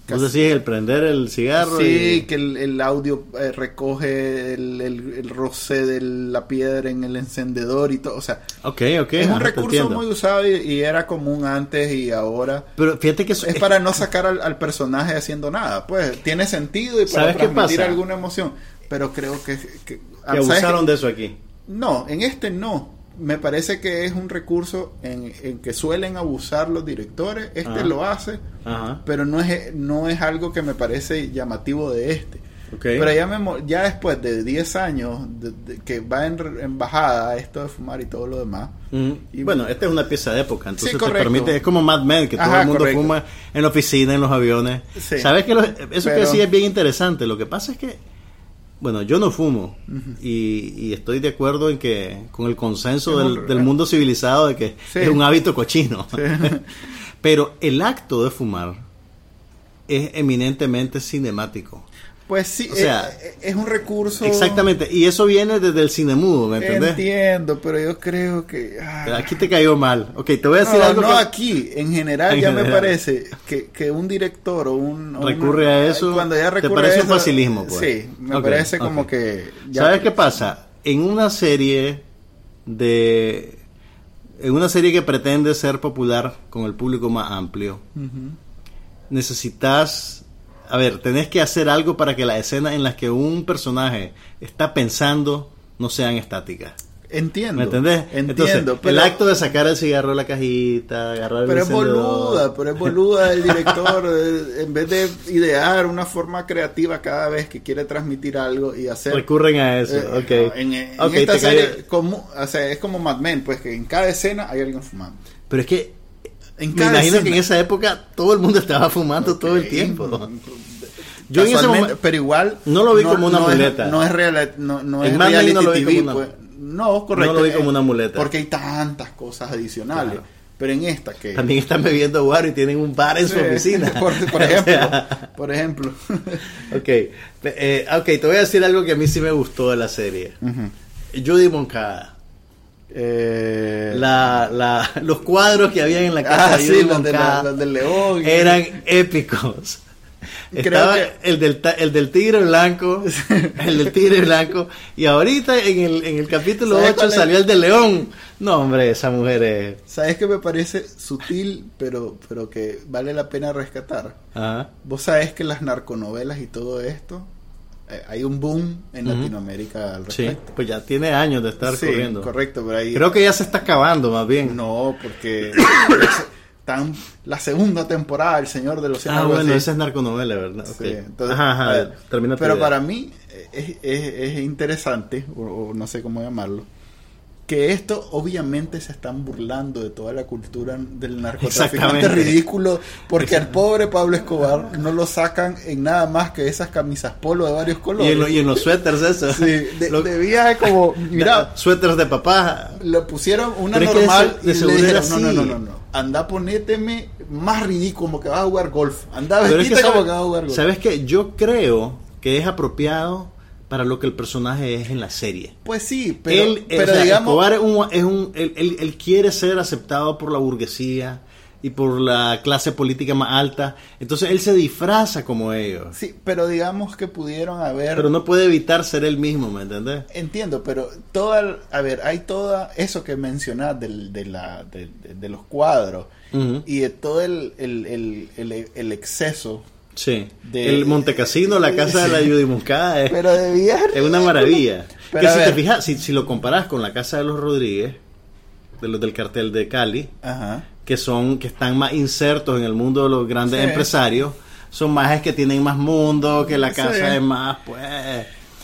entonces sí, el prender el cigarro. Sí, que el, audio eh, recoge el, el, roce de la piedra en el encendedor y todo. O sea, okay, okay, es un recurso muy usado y, era común antes y ahora. Pero fíjate que es, para no sacar al, personaje haciendo nada. Pues tiene sentido y para transmitir alguna emoción. Pero creo que. Que, que abusaron de eso aquí. No, en este no me parece que es un recurso en, que suelen abusar los directores. Este lo hace, pero no es, no es algo que me parece llamativo de este. Pero ya, me, ya después de 10 años de, que va en, bajada esto de fumar y todo lo demás. y bueno, esta es una pieza de época, entonces te permite, es como Mad Men, que todo el mundo fuma en la oficina, en los aviones. Sabes que eso que sí es bien interesante. Lo que pasa es que bueno, yo no fumo y, estoy de acuerdo en que con el consenso del, mundo civilizado de que es un hábito cochino. Pero el acto de fumar es eminentemente cinemático. Pues sí, o sea, eh, es, un recurso. Exactamente, y eso viene desde el cine mudo, ¿me entiendes? Entiendo, pero yo creo que. Aquí te cayó mal. Ok, te voy a decir algo. No, aquí, en general, ya me parece que, que, un director o un. Recurre a eso. Cuando ya recurre ¿Te parece un facilismo, pues? Sí, me parece como que. ¿Sabes qué pasa? En una serie de. En una serie que pretende ser popular con el público más amplio, necesitas a ver, tenés que hacer algo para que las escenas en las que un personaje está pensando no sean estáticas. Entiendo. ¿Me entendés? Entiendo. el acto de sacar el cigarro de la cajita, agarrar el Pero es boluda, pero es boluda el director. Eh, en vez de idear una forma creativa cada vez que quiere transmitir algo y hacer. Recurren a eso, eh, ok. En, esta serie, como, o sea, es como Mad Men, pues que en cada escena hay alguien fumando. Pero es que me imagino que en esa época todo el mundo estaba fumando todo el tiempo. Yo en ese momento, pero igual no lo vi como una muleta. no es real, no, no es reality no TV, pues. no, correcto. No lo vi como una muleta. Porque hay tantas cosas adicionales. Pero en esta que... También están bebiendo guaro y tienen un bar en su oficina. Por, ejemplo. por ejemplo. ok. Eh, ok, te voy a decir algo que a mí sí me gustó de la serie. Judy Moncada. Eh, la, la, los cuadros que había en la casa ah, sí, los, del león eran épicos. Estaba el, del, el del tigre blanco, el del tigre blanco, y ahorita en el, en el capítulo 8 salió el del león. No, hombre, esa mujer es... ¿Sabes que me parece sutil, pero, pero que vale la pena rescatar? Vos sabés que las narconovelas y todo esto eh, hay un boom en Latinoamérica al respecto. Sí, pues ya tiene años de estar sí, corriendo. Correcto, pero ahí... Creo que ya se está acabando más bien. No, porque están la segunda temporada El Señor de los Ah, bueno, esa es narconovela, ¿verdad? Sí, entonces, ajá, pero para mí es, es, interesante, o, no sé cómo llamarlo, que esto obviamente se están burlando de toda la cultura del narcotraficante ridículo, porque al pobre Pablo Escobar no lo sacan en nada más que esas camisas polo de varios colores. Y en, los suéteres eso. Sí, de, viaje como, mira, suéteres de papá. Le pusieron una normal y le dijeron, no, no, no, no, no, anda ponéteme más ridículo, como que vas a jugar golf. Anda vestite como que vas a jugar golf. ¿Sabes qué? Yo creo que es apropiado para lo que el personaje es en la serie. Pues sí, pero, él, pero digamos... es un, es un él, él, quiere ser aceptado por la burguesía y por la clase política más alta, entonces él se disfraza como ellos. Sí, pero digamos que pudieron haber... Pero no puede evitar ser él mismo, ¿me entiendes? Entiendo, pero toda, a ver, hay toda eso que mencionas del, de, la, de, los cuadros y de todo el, el, el, el exceso Sí. el Montecasino, la casa de la Yudimucada es, pero es una maravilla. que si te fijas, si, lo comparas con la casa de los Rodríguez, de los del cartel de Cali, que son, que están más insertos en el mundo de los grandes empresarios, son más que tienen más mundo, que la casa es más, pues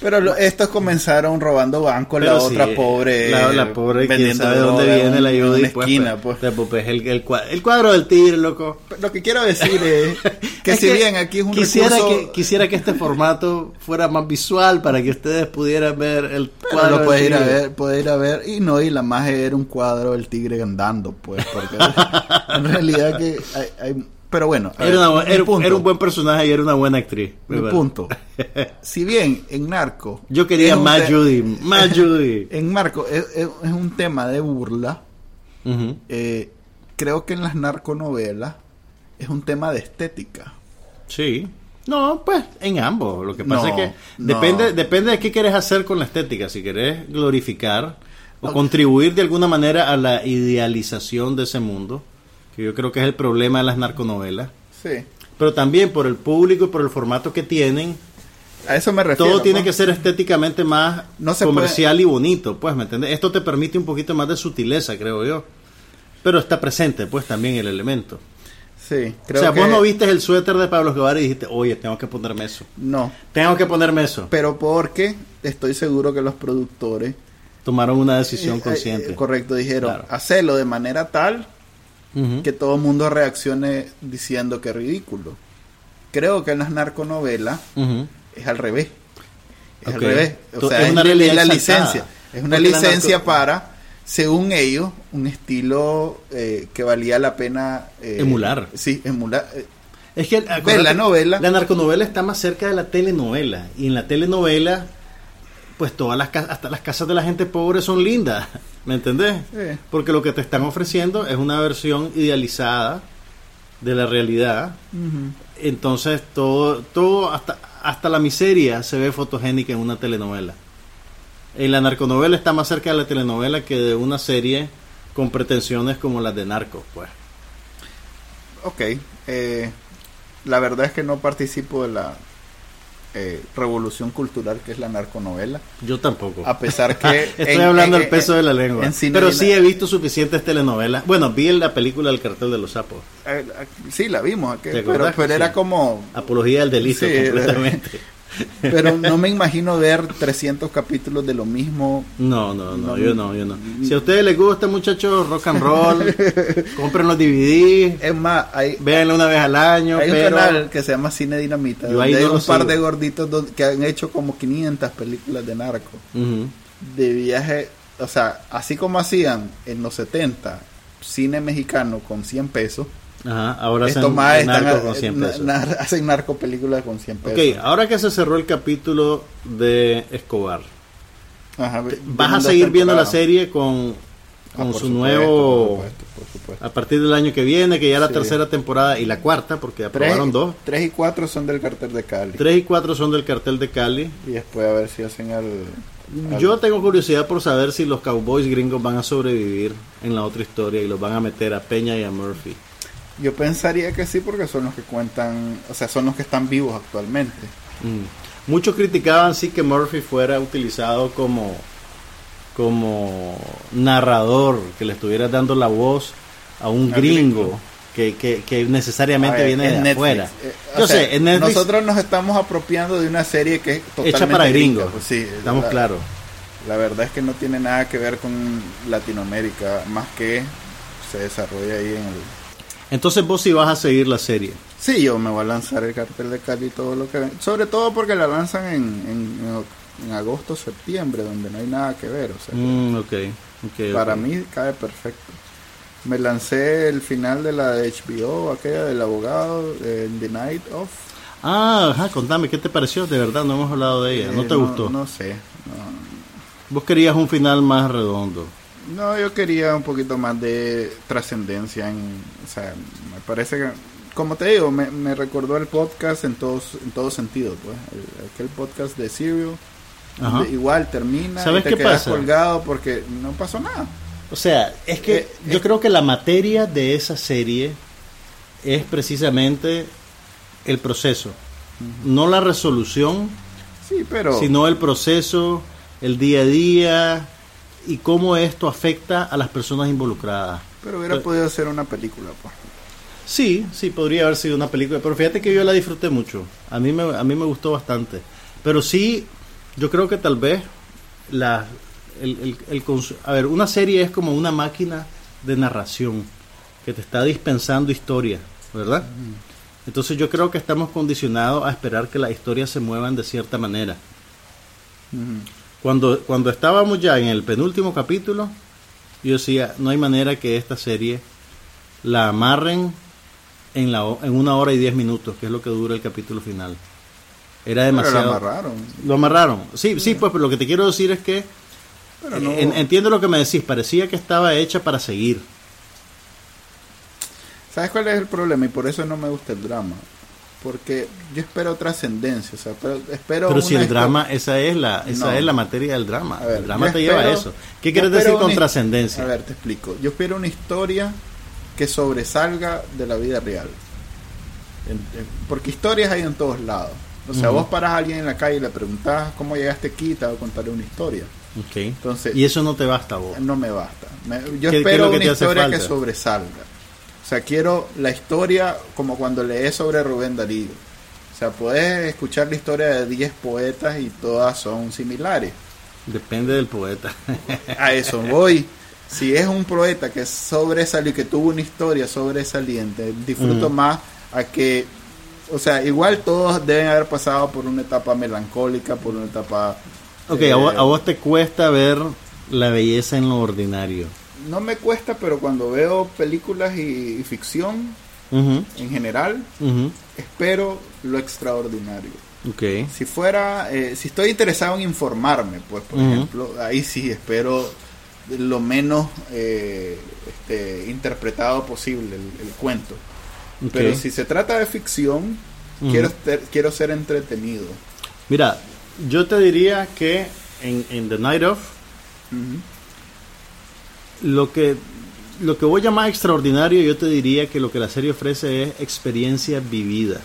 pero estos comenzaron robando bancos, la otra pobre. La, pobre, quién sabe de dónde viene la ayuda. y pues, esquina, pues. pues. pues el, el, cuadro, del tigre, loco. Lo que quiero decir es que si bien aquí es un quisiera que Quisiera que este formato fuera más visual para que ustedes pudieran ver el cuadro. Lo puede ir a ver, puede ir a ver. Y no, y la más era un cuadro del tigre andando, pues. Porque en realidad que hay, hay pero bueno, era, un buen personaje y era una buena actriz. Punto. si bien en Narco. Yo quería más Judy, más Judy. en Narco es, un tema de burla. Eh, creo que en las narconovelas es un tema de estética. Sí. No, pues en ambos. Lo que pasa es que depende, depende de qué quieres hacer con la estética. Si querés glorificar o contribuir de alguna manera a la idealización de ese mundo que yo creo que es el problema de las narconovelas. Sí. Pero también por el público y por el formato que tienen. A eso me refiero. Todo tiene que ser estéticamente más comercial y bonito, pues, ¿me entiendes? Esto te permite un poquito más de sutileza, creo yo. Pero está presente, pues, también el elemento. Sí, creo O sea, vos no viste el suéter de Pablo Escobar y dijiste, oye, tengo que ponerme eso. No. Tengo que ponerme eso. Pero porque estoy seguro que los productores... Tomaron una decisión eh, consciente. Eh, correcto, dijeron, hacerlo de manera tal que todo el mundo reaccione diciendo que es ridículo. Creo que en las narconovelas es al revés. Es al revés. O sea, es, una la licencia. Es una licencia para, según ellos, un estilo eh, que valía la pena eh, emular. Sí, emular. Eh, es que la novela. La narconovela está más cerca de la telenovela. Y en la telenovela pues todas las hasta las casas de la gente pobre son lindas, ¿me entendés? Porque lo que te están ofreciendo es una versión idealizada de la realidad. Entonces todo todo hasta hasta la miseria se ve fotogénica en una telenovela. En la narconovela está más cerca de la telenovela que de una serie con pretensiones como las de Narcos, pues. Ok, eh, la verdad es que no participo de la eh, revolución cultural que es la narconovela. Yo tampoco. A pesar que... Estoy hablando del peso de la lengua. pero sí he visto suficientes telenovelas. Bueno, vi la película El cartel de los sapos. Eh, sí, la vimos. pero, era como... Apología del delito completamente. Pero no me imagino ver 300 capítulos de lo mismo. No, no, no, yo no, yo no. Si a ustedes les gusta, muchachos, rock and roll, compren los DVD. Es más, hay, véanlo una vez al año. Hay un canal que se llama Cine Dinamita, donde hay un par de gorditos que han hecho como 500 películas de narco. De viaje, o sea, así como hacían en los 70 cine mexicano con 100 pesos Ajá, ahora hacen narco con 100 pesos. hacen narco películas con 100 pesos. Ok, ahora que se cerró el capítulo de Escobar, ¿vas a seguir viendo la serie con, con ah, su nuevo... A partir del año que viene, que ya la tercera temporada y la cuarta, porque aprobaron dos. Tres y cuatro son del cartel de Cali. Tres y cuatro son del cartel de Cali. Y después a ver si hacen al... Yo tengo curiosidad por saber si los cowboys gringos van a sobrevivir en la otra historia y los van a meter a Peña y a Murphy. Yo pensaría que sí, porque son los que cuentan, o sea, son los que están vivos actualmente. Mm. Muchos criticaban sí que Murphy fuera utilizado como, como narrador, que le estuviera dando la voz a un gringo, que, que, necesariamente viene de afuera. Eh, Yo sé, en Netflix, nosotros nos estamos apropiando de una serie que es totalmente hecha para gringos. Pues sí, estamos claros. La verdad es que no tiene nada que ver con Latinoamérica, más que se desarrolla ahí en el... Entonces vos sí vas a seguir la serie. Sí, yo me voy a lanzar el cartel de Cali todo lo que... Sobre todo porque la lanzan en, en, agosto, septiembre, donde no hay nada que ver. O sea, mm, okay, para mí cae perfecto. Me lancé el final de la de HBO, aquella del abogado, en The Night of. Ah, ajá, contame, ¿qué te pareció? De verdad, no hemos hablado de ella. ¿No te eh, gustó? No sé. Vos querías un final más redondo. No, yo quería un poquito más de trascendencia. O sea, me parece que, como te digo, me, recordó el podcast en todos en todo sentido. Pues. aquel podcast de Serial. igual termina ¿Sabes y te qué quedas colgado porque no pasó nada. O sea, es que eh, yo creo que la materia de esa serie es precisamente el proceso, no la resolución, sí, pero... sino el proceso, el día a día y cómo esto afecta a las personas involucradas. Pero hubiera podido ser una película, pues. Sí, sí, podría haber sido una película, pero fíjate que yo la disfruté mucho. A mí me, a mí me gustó bastante. Pero sí, yo creo que tal vez la, el, el, a ver, una serie es como una máquina de narración que te está dispensando historia, ¿verdad? Entonces yo creo que estamos condicionados a esperar que las historias se muevan de cierta manera. Cuando, cuando estábamos ya en el penúltimo capítulo, yo decía, no hay manera que esta serie la amarren en, la, en una hora y diez minutos, que es lo que dura el capítulo final. Era demasiado. lo amarraron. Lo amarraron. Sí, sí, pues pero lo que te quiero decir es que entiendo lo que me decís, parecía que estaba hecha para seguir. ¿Sabes cuál es el problema? Y por eso no me gusta el drama. Porque yo espero trascendencia, o sea, pero, espero Pero si el drama, esa es la esa es la materia del drama. el drama te lleva a eso. ¿Qué quieres decir con trascendencia? A ver, te explico. Yo espero una historia que sobresalga de la vida real. porque historias hay en todos lados. O sea, vos paras a alguien en la calle y le preguntás cómo llegaste aquí, te va a contar una historia. Okay. Entonces, ¿Y eso no te basta vos? No me basta. yo espero una historia que sobresalga. O sea, quiero la historia como cuando lees sobre Rubén Darío. O sea, puedes escuchar la historia de 10 poetas y todas son similares. Depende del poeta. a eso voy. Si es un poeta que sobresalió, que tuvo una historia sobresaliente, disfruto más a que, o sea, igual todos deben haber pasado por una etapa melancólica, por una etapa Ok, a, vos, te cuesta ver la belleza en lo ordinario. No me cuesta, pero cuando veo películas y, ficción en general, espero lo extraordinario. Okay. Si fuera, eh, si estoy interesado en informarme, pues por ejemplo, ahí sí espero lo menos eh, este, interpretado posible el, cuento. Pero si se trata de ficción, quiero, quiero ser entretenido. Mira, yo te diría que en, The Night Of, lo que lo que voy a llamar extraordinario, yo te diría que lo que la serie ofrece es experiencia vivida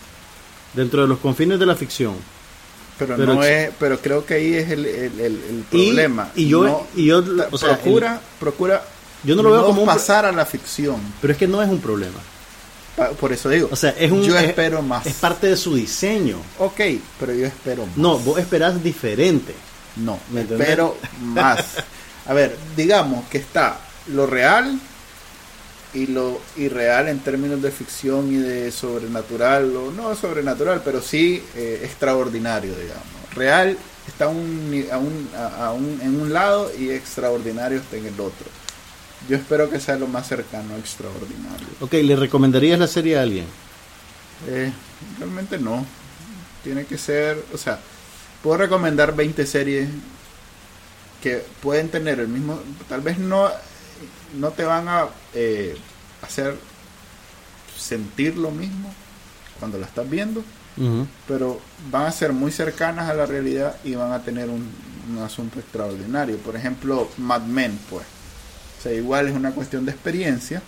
dentro de los confines de la ficción. Pero, no es, pero creo que ahí es el, problema. Y, yo, y yo procura, procura yo no lo veo como pasar a la ficción. Pero es que no es un problema. Por eso digo. O sea, es un, yo espero más. Es parte de su diseño. Ok, pero yo espero más. No, vos esperás diferente. No, me espero más. A ver, digamos que está lo real y lo irreal en términos de ficción y de sobrenatural, o no sobrenatural, pero sí eh, extraordinario, digamos. Real está un, a un, en un lado y extraordinario está en el otro. Yo espero que sea lo más cercano a extraordinario. Ok, ¿le recomendarías la serie a alguien? Eh, realmente no. Tiene que ser, o sea, puedo recomendar 20 series que pueden tener el mismo, tal vez no, no te van a eh, hacer sentir lo mismo cuando la estás viendo, pero van a ser muy cercanas a la realidad y van a tener un, un asunto extraordinario. Por ejemplo, Mad Men, pues o sea, igual es una cuestión de experiencia,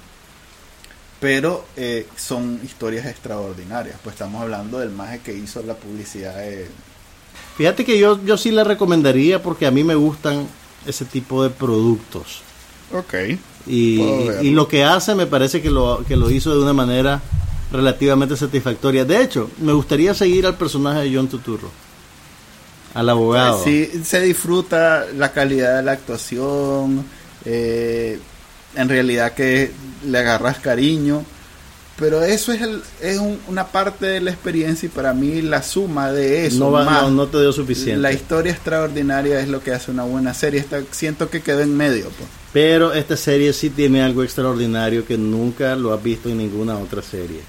pero eh, son historias extraordinarias. Pues estamos hablando del maje que hizo la publicidad de... Fíjate que yo, yo sí la recomendaría porque a mí me gustan ese tipo de productos. Ok. Y, y, lo que hace me parece que lo, que lo hizo de una manera relativamente satisfactoria. De hecho, me gustaría seguir al personaje de John Tuturro, al abogado. Sí, se disfruta la calidad de la actuación, eh, en realidad que le agarras cariño, pero eso es, el, es una parte de la experiencia y para mí la suma de eso no, no, te dio suficiente. La historia extraordinaria es lo que hace una buena serie. siento que quedó en medio. Pues. Pero esta serie sí tiene algo extraordinario que nunca lo has visto en ninguna otra serie.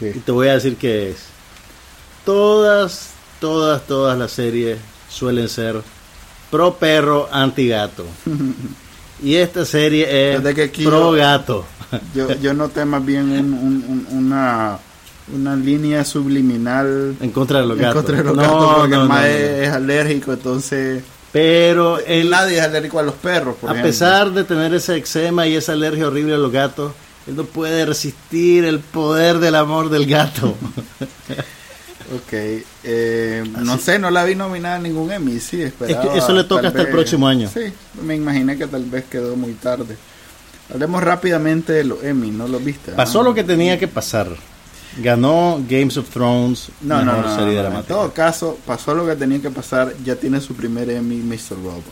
Y te voy a decir que es. Todas, todas, todas las series suelen ser pro perro, anti gato. y esta serie es pro gato. yo, yo noté más bien una, una línea subliminal en contra de los gatos. Contra de los gatos porque el más es, alérgico, entonces... Pero él, nadie es alérgico a los perros. a pesar de tener ese eczema y esa alergia horrible a los gatos, él no puede resistir el poder del amor del gato. ok, eh, no sé, no la vi nominada a ningún Emmy, sí, esperaba, eso le toca hasta el próximo año. Sí, me imaginé que tal vez quedó muy tarde. Hablemos rápidamente de los Emmy, ¿no lo viste? Pasó lo que tenía que pasar. Ganó Games of Thrones, no, no, no, serie En todo caso, pasó lo que tenía que pasar, ya tiene su primer Emmy Mr. Robot.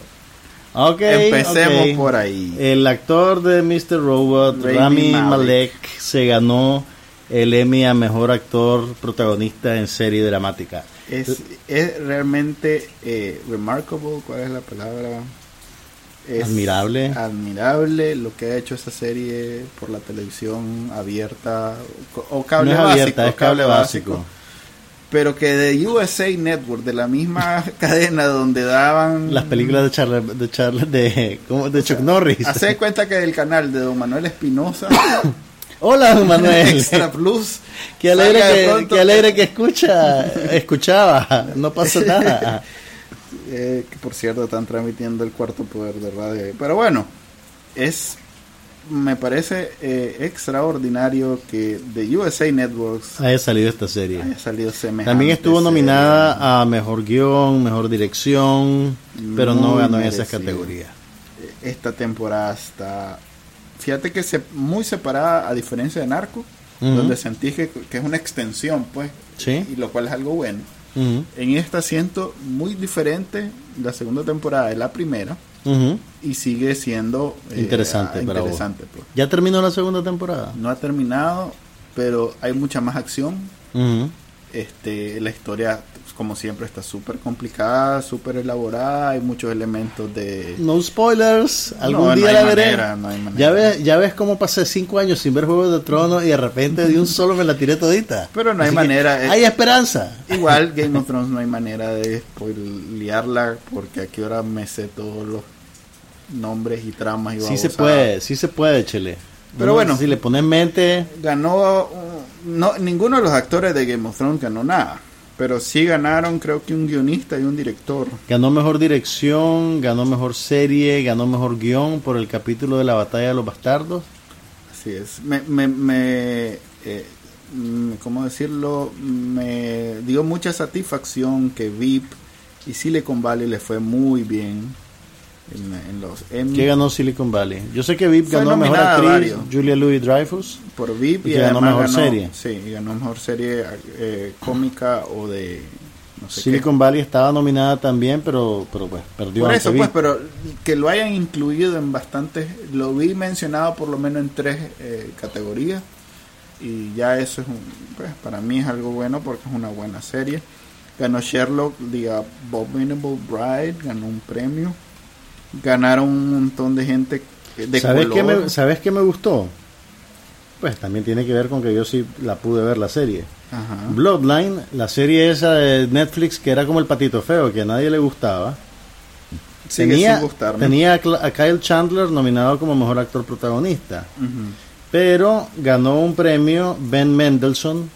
Okay, Empecemos por ahí. El actor de Mr. Robot, Rami Malek. se ganó el Emmy a mejor actor protagonista en serie dramática. Es, es realmente eh, remarkable, ¿cuál es la palabra? Es admirable. Admirable lo que ha hecho esta serie por la televisión abierta o cable básico. es cable, básico pero que de USA Network, de la misma cadena donde daban las películas de Charles de Charles de ¿cómo? de Chuck Norris. Hace cuenta que del canal de Don Manuel Espinosa. Hola, Don Manuel. Extra Plus. Qué alegre que, qué alegre que escucha, escuchaba. No pasa nada. Eh, que por cierto están transmitiendo el cuarto poder de radio. Pero bueno, es me parece eh, extraordinario que de USA Networks haya salido esta serie. Haya salido También estuvo nominada a mejor guion, mejor dirección, pero no ganó en esas categorías. Esta temporada está, fíjate que se, muy separada a diferencia de Narco, donde sentí que, es una extensión, pues, ¿Sí? y lo cual es algo bueno. En esta siento muy diferente la segunda temporada de la primera y sigue siendo eh, interesante, interesante pues. ¿Ya terminó la segunda temporada? No ha terminado, pero hay mucha más acción. Este, la historia, como siempre, está súper complicada, súper elaborada. Hay muchos elementos de. No spoilers. Algún día la veré. ya ves, ya ves cómo pasé cinco años sin ver Juego de Tronos y de repente de un solo me la tiré todita. Pero no hay manera. Eh, hay esperanza. Igual Game of Thrones no hay manera de liarla porque aquí ahora me sé todos los nombres y tramas y Sí se puede, sí se puede, Chele. Pero bueno, si le pones mente, ganó no ninguno de los actores de Game of Thrones ganó nada, pero sí ganaron creo que un guionista y un director. Ganó mejor dirección, ganó mejor serie, ganó mejor guion por el capítulo de la batalla de los bastardos. Así es. Me, me, me eh, ¿cómo decirlo? Me dio mucha satisfacción que VIP y Silicon Valley le fue muy bien en, los ¿Qué ganó Silicon Valley? Yo sé que VIP ganó mejor actriz, Julia Louis Dreyfus. Por VIP y, ganó mejor serie. Sí, ganó mejor serie eh, cómica o de. Silicon Valley estaba nominada también, pero, pero pues perdió. Por eso, pues, pero que lo hayan incluido en bastantes. Lo vi mencionado por lo menos en tres eh, categorías. Y ya eso es un. Pues para mí es algo bueno porque es una buena serie. Ganó Sherlock, The Abominable Bride, ganó un premio ganaron un montón de gente de ¿Sabes Qué me, ¿Sabes qué me gustó? Pues también tiene que ver con que yo sí la pude ver la serie. Bloodline, la serie esa de Netflix que era como el patito feo, que a nadie le gustaba. tenía, tenía a Kyle Chandler nominado como mejor actor protagonista. Pero ganó un premio Ben Mendelssohn,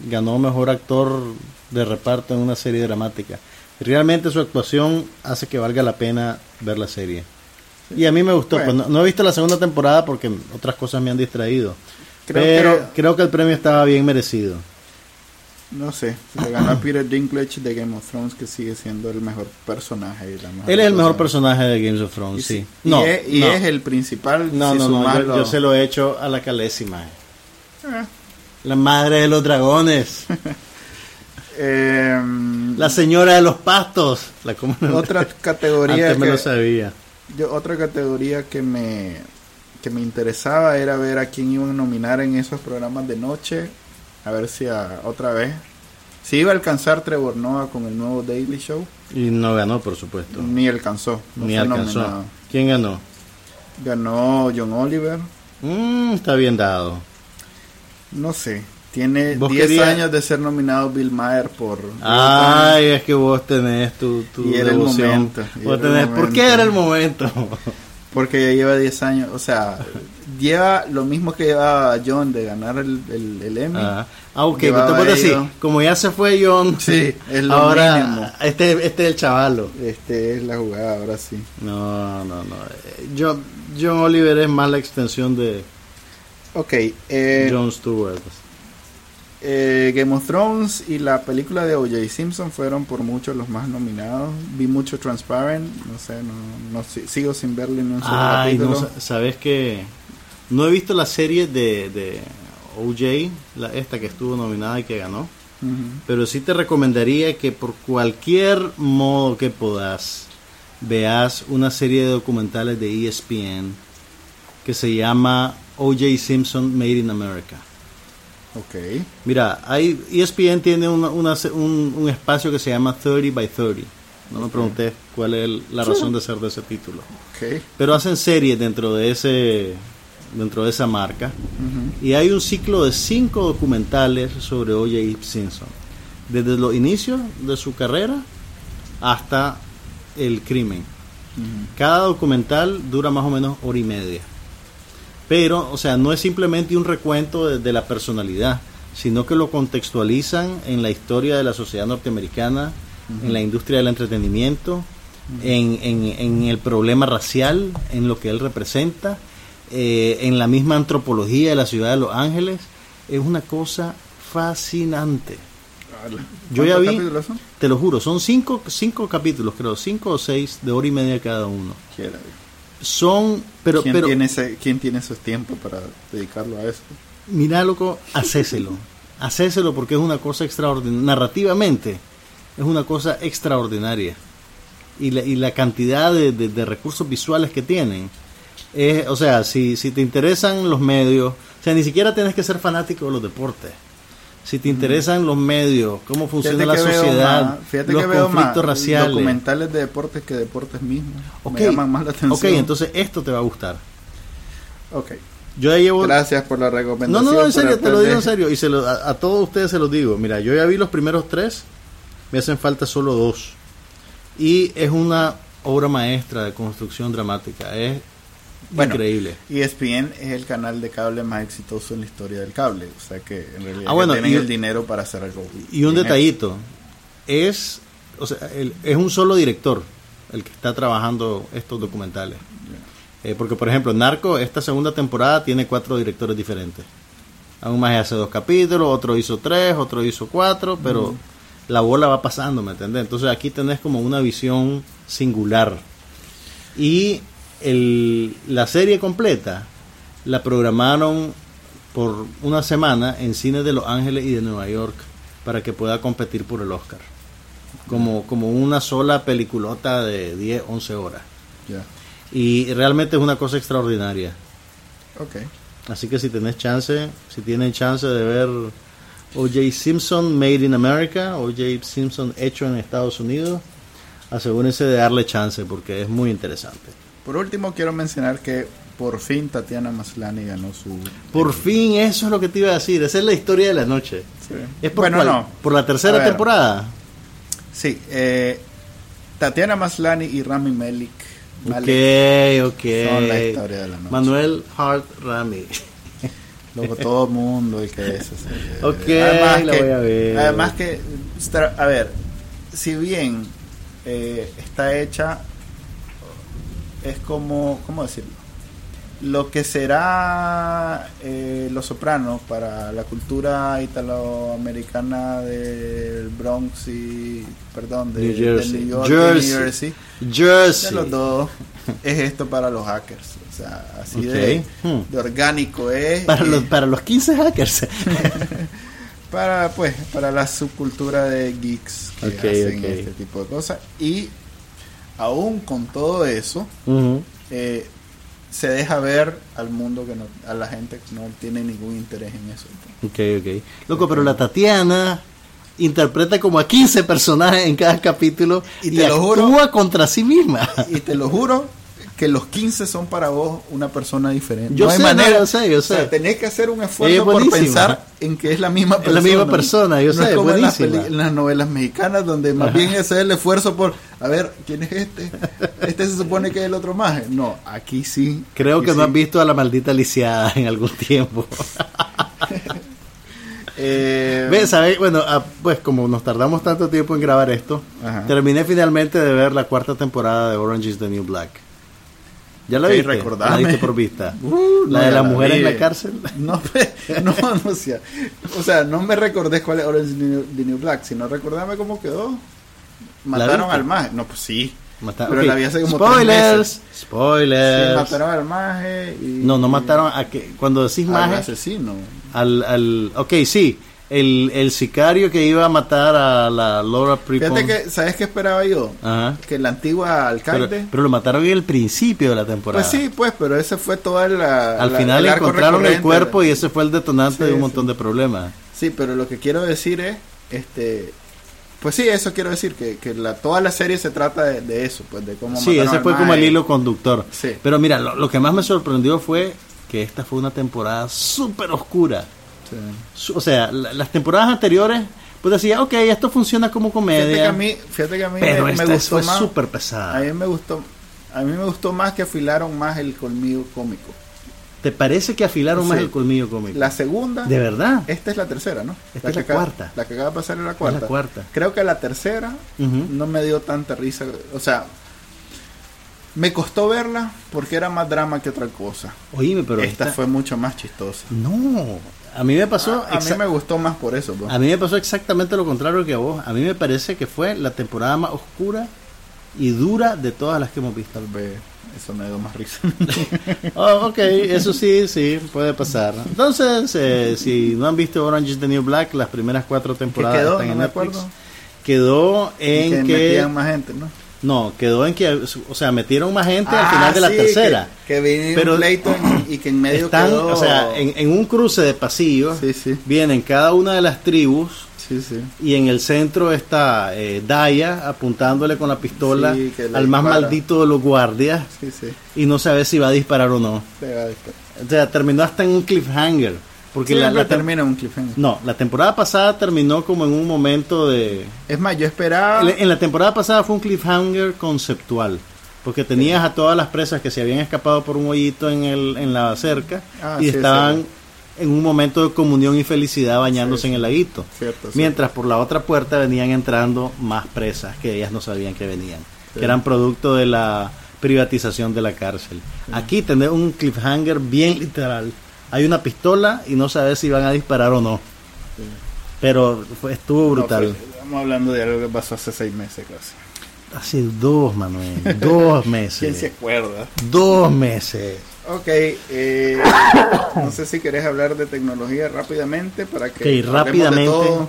ganó mejor actor de reparto en una serie dramática. Realmente su actuación hace que valga la pena ver la serie. Y a mí me gustó. Pues no, he visto la segunda temporada porque otras cosas me han distraído. pero creo que el premio estaba bien merecido. No sé, le ganó a Peter Dinklage de Game of Thrones, que sigue siendo el mejor personaje. Él es el mejor personaje de Game of Thrones, sí. no, y, es, el principal. No, no, no, yo, se lo he hecho a la calésima. Eh. La madre de los dragones. Em, la señora de los pastos. La otra categoría. Antes me lo sabía. Yo, otra categoría que me, que me interesaba era ver a quién iban a nominar en esos programas de noche a ver si otra vez. Si iba a alcanzar Trevor Noah con el nuevo Daily Show. Y no ganó, por supuesto. Ni alcanzó. Ni alcanzó. ¿Quién ganó? Ganó John Oliver. Mm, está bien dado. No sé. Tiene 10 años de ser nominado Bill Maher por... Ay, es que vos tenés tu, tu y era el momento. ¿Por qué era el momento? Porque ya lleva 10 años, o sea, lleva lo mismo que llevaba John de ganar el, el, Emmy. Ah, ah ok, así, como ya se fue John, sí, es lo ahora Este, este es el chavalo. Este es la jugada, ahora sí. No, no, no. John, John Oliver es más la extensión de Ok. Eh, John Stewart. Eh, Game of Thrones y la película de O.J. Simpson fueron por mucho los más nominados. Vi mucho Transparent, no sé, no, sigo sin verlo en un solo Ay, no, sabes que no he visto la serie de, de O.J., la, esta que estuvo nominada y que ganó. Pero sí te recomendaría que por cualquier modo que puedas veas una serie de documentales de ESPN que se llama O.J. Simpson Made in America. Ok. Mira, hay, ESPN tiene un, un, espacio que se llama 30 by 30. No me pregunté cuál es la razón de ser de ese título. Okay. Pero hacen series dentro de ese dentro de esa marca. Y hay un ciclo de cinco documentales sobre O.J. Simpson. Desde los inicios de su carrera hasta el crimen. Cada documental dura más o menos hora y media. Pero, o sea, no es simplemente un recuento de, la personalidad, sino que lo contextualizan en la historia de la sociedad norteamericana, en la industria del entretenimiento, en, en, el problema racial, en lo que él representa, eh, en la misma antropología de la ciudad de Los Ángeles. Es una cosa fascinante. Yo ya vi, te lo juro, son cinco, cinco capítulos, creo, cinco o seis de hora y media cada uno son pero ¿Quién, pero tiene ese, ¿quién tiene esos tiempos para dedicarlo a eso? Mira, loco, hacéselo. hacéselo porque es una cosa extraordinaria. Narrativamente, es una cosa extraordinaria. Y la, y la cantidad de, de, recursos visuales que tienen. Es, o sea, si, si te interesan los medios, o sea, ni siquiera tienes que ser fanático de los deportes si te interesan los medios, cómo funciona la sociedad, fíjate los conflictos raciales. Documentales de deportes que deportes mismos. Me llaman más la atención. Ok, entonces esto te va a gustar. Ok. Yo ya llevo... Gracias por la recomendación. No, no, en serio, te lo digo en serio. Y se lo, a, todos ustedes se los digo. Mira, yo ya vi los primeros tres. Me hacen falta solo dos. Y es una obra maestra de construcción dramática. Es bueno, Increíble. ESPN es el canal de cable más exitoso en la historia del cable. O sea que en realidad ah, tienen el dinero para hacer algo. Y un detallito. Es, o sea, es un solo director el que está trabajando estos documentales. Eh, porque, por ejemplo, Narco, esta segunda temporada tiene cuatro directores diferentes. Aún más hace dos capítulos, otro hizo tres, otro hizo cuatro, pero la bola va pasando, ¿me entendés? Entonces aquí tenés como una visión singular. Y el, la serie completa la programaron por una semana en cines de Los Ángeles y de Nueva York para que pueda competir por el Oscar. Como, como una sola peliculota de 10, 11 horas. Y realmente es una cosa extraordinaria. Okay. Así que si tenés chance, si tienen chance de ver O.J. Simpson Made in America, O.J. Simpson hecho en Estados Unidos, asegúrense de darle chance porque es muy interesante. Por último, quiero mencionar que por fin Tatiana Maslany ganó su. Por fin, eso es lo que te iba a decir. Esa es la historia de la noche. ¿Es por, bueno, no. por la tercera temporada? Sí. Eh, Tatiana Maslany y Rami Melik. ok, ok. Son la historia de la noche. Manuel Hart Rami. Luego todo el mundo el que es. ok, además que, voy a ver. Además que, a ver, si bien eh, está hecha es como, ¿cómo decirlo? lo que será eh, Los Sopranos para la cultura italoamericana del Bronx y, perdón, de New Jersey, de New York Jersey. New Jersey, Jersey. de los dos, es esto para los hackers. O sea, así de, Hmm. de orgánico es. Para eh, los, para los 15 hackers. para pues para la subcultura de geeks que hacen este tipo de cosas y aún con todo eso Ujú. eh, se deja ver al mundo que no a la gente que no tiene ningún interés en eso Ok, ok. Loco, pero la Tatiana interpreta como a 15 personajes en cada capítulo Y y, te lo actúa juro- contra sí misma. y te lo juro que los 15 son para vos una persona diferente Yo no hay sé, manera yo sé, yo o sea, sé. tenés que hacer un esfuerzo es por pensar en que es la misma Es persona la misma persona, yo no sé, es es como en las, en las novelas mexicanas donde más Ajá. bien es el esfuerzo por a ver quién es este este se supone que es el otro maje no aquí sí Creo aquí que no has visto a la maldita lisiada en algún tiempo. Eh, Ve, ¿sabes? Bueno, ah, pues como nos tardamos tanto tiempo en grabar esto, Ajá. terminé finalmente de ver la cuarta temporada de Orange is the New Black. ¿Ya la viste? recordame. ¿La viste por vista? Uh, no, la de la la mujer vi. en la cárcel. No, me- no, no, o sea, o sea, no me recordé cuál es Orange the New, Black, sino recordame cómo quedó. Mataron al maje. No, pues sí. Mata- Pero la vi hace como Spoilers, meses. spoilers. Sí, mataron al maje y... No, no mataron a que cuando decís al maje, asesino. al, al, ok, sí, el, el sicario que iba a matar a la Laura Prepon. Fíjate que, ¿sabes qué esperaba yo? Ajá. Que la antigua alcalde... pero lo mataron en el principio de la temporada. pues sí, pues, pero ese fue toda la... Al la- final el encontraron el cuerpo y ese fue el detonante Sí, de un sí. montón de problemas. Sí, pero lo que quiero decir es, este, pues sí, eso quiero decir, que, que la, toda la serie se trata de, de eso, pues de cómo Sí, ese fue como el hilo conductor. Sí. Pero mira, lo, lo que más me sorprendió fue que esta fue una temporada súper oscura. Sí. O sea, la- las temporadas anteriores, pues decía, ok, esto funciona como comedia. Fíjate que a mí, fíjate que a mí pero me, gustó fue más, súper a pesada. mí me gustó, a mí me gustó más que afilaron más el colmillo cómico. ¿Te parece que afilaron más el colmillo cómico? La segunda, ¿De verdad? esta es la tercera, ¿no? Esta es la que acaba- cuarta. La que acaba de pasar es la cuarta. cuarta. Creo que la tercera no me dio tanta risa, o sea, me costó verla porque era más drama que otra cosa. Oíme, pero esta, esta, fue mucho más chistosa. No, a mí me pasó... a, a mí me gustó más por eso. pues. A mí me pasó exactamente lo contrario que a vos. A mí me parece que fue la temporada más oscura y dura de todas las que hemos visto. Tal vez eso me dio más risa. Oh, ok, eso sí, sí, puede pasar. Entonces, eh, si no han visto Orange is the New Black, las primeras cuatro temporadas quedó? están en Netflix. Quedó Y en que que... metían más gente, ¿no? No, quedó en que... O sea, metieron más gente al Ah, final de la sí, tercera. Que, que vino Pero un y que en medio Están, quedó... o sea, en, en un cruce de pasillos, Sí, sí. vienen cada una de las tribus y en el centro está eh, Daya apuntándole con la pistola al más maldito de los guardias y no sabe si va a disparar o no. Se va a disparar. O sea, terminó hasta en un cliffhanger. Porque la, termina un cliffhanger. no, la temporada pasada terminó como en un momento de... Es más, yo esperaba... En la temporada pasada fue un cliffhanger conceptual. Porque tenías a todas las presas que se habían escapado por un hoyito en, el, en la cerca Ah, y sí, estaban en un momento de comunión y felicidad bañándose en el laguito. Cierto. Mientras por la otra puerta venían entrando más presas que ellas no sabían que venían. Que eran producto de la privatización de la cárcel. Aquí tenés un cliffhanger bien literal. Hay una pistola y no sabes si van a disparar o no. Sí. Pero fue- estuvo No, brutal. fue- estamos hablando de algo que pasó hace seis meses casi. Hace dos, Manuel. Dos meses. ¿Quién se acuerda? Dos meses. Ok, eh, no sé si querés hablar de tecnología rápidamente para que Ok, de rápidamente. todo.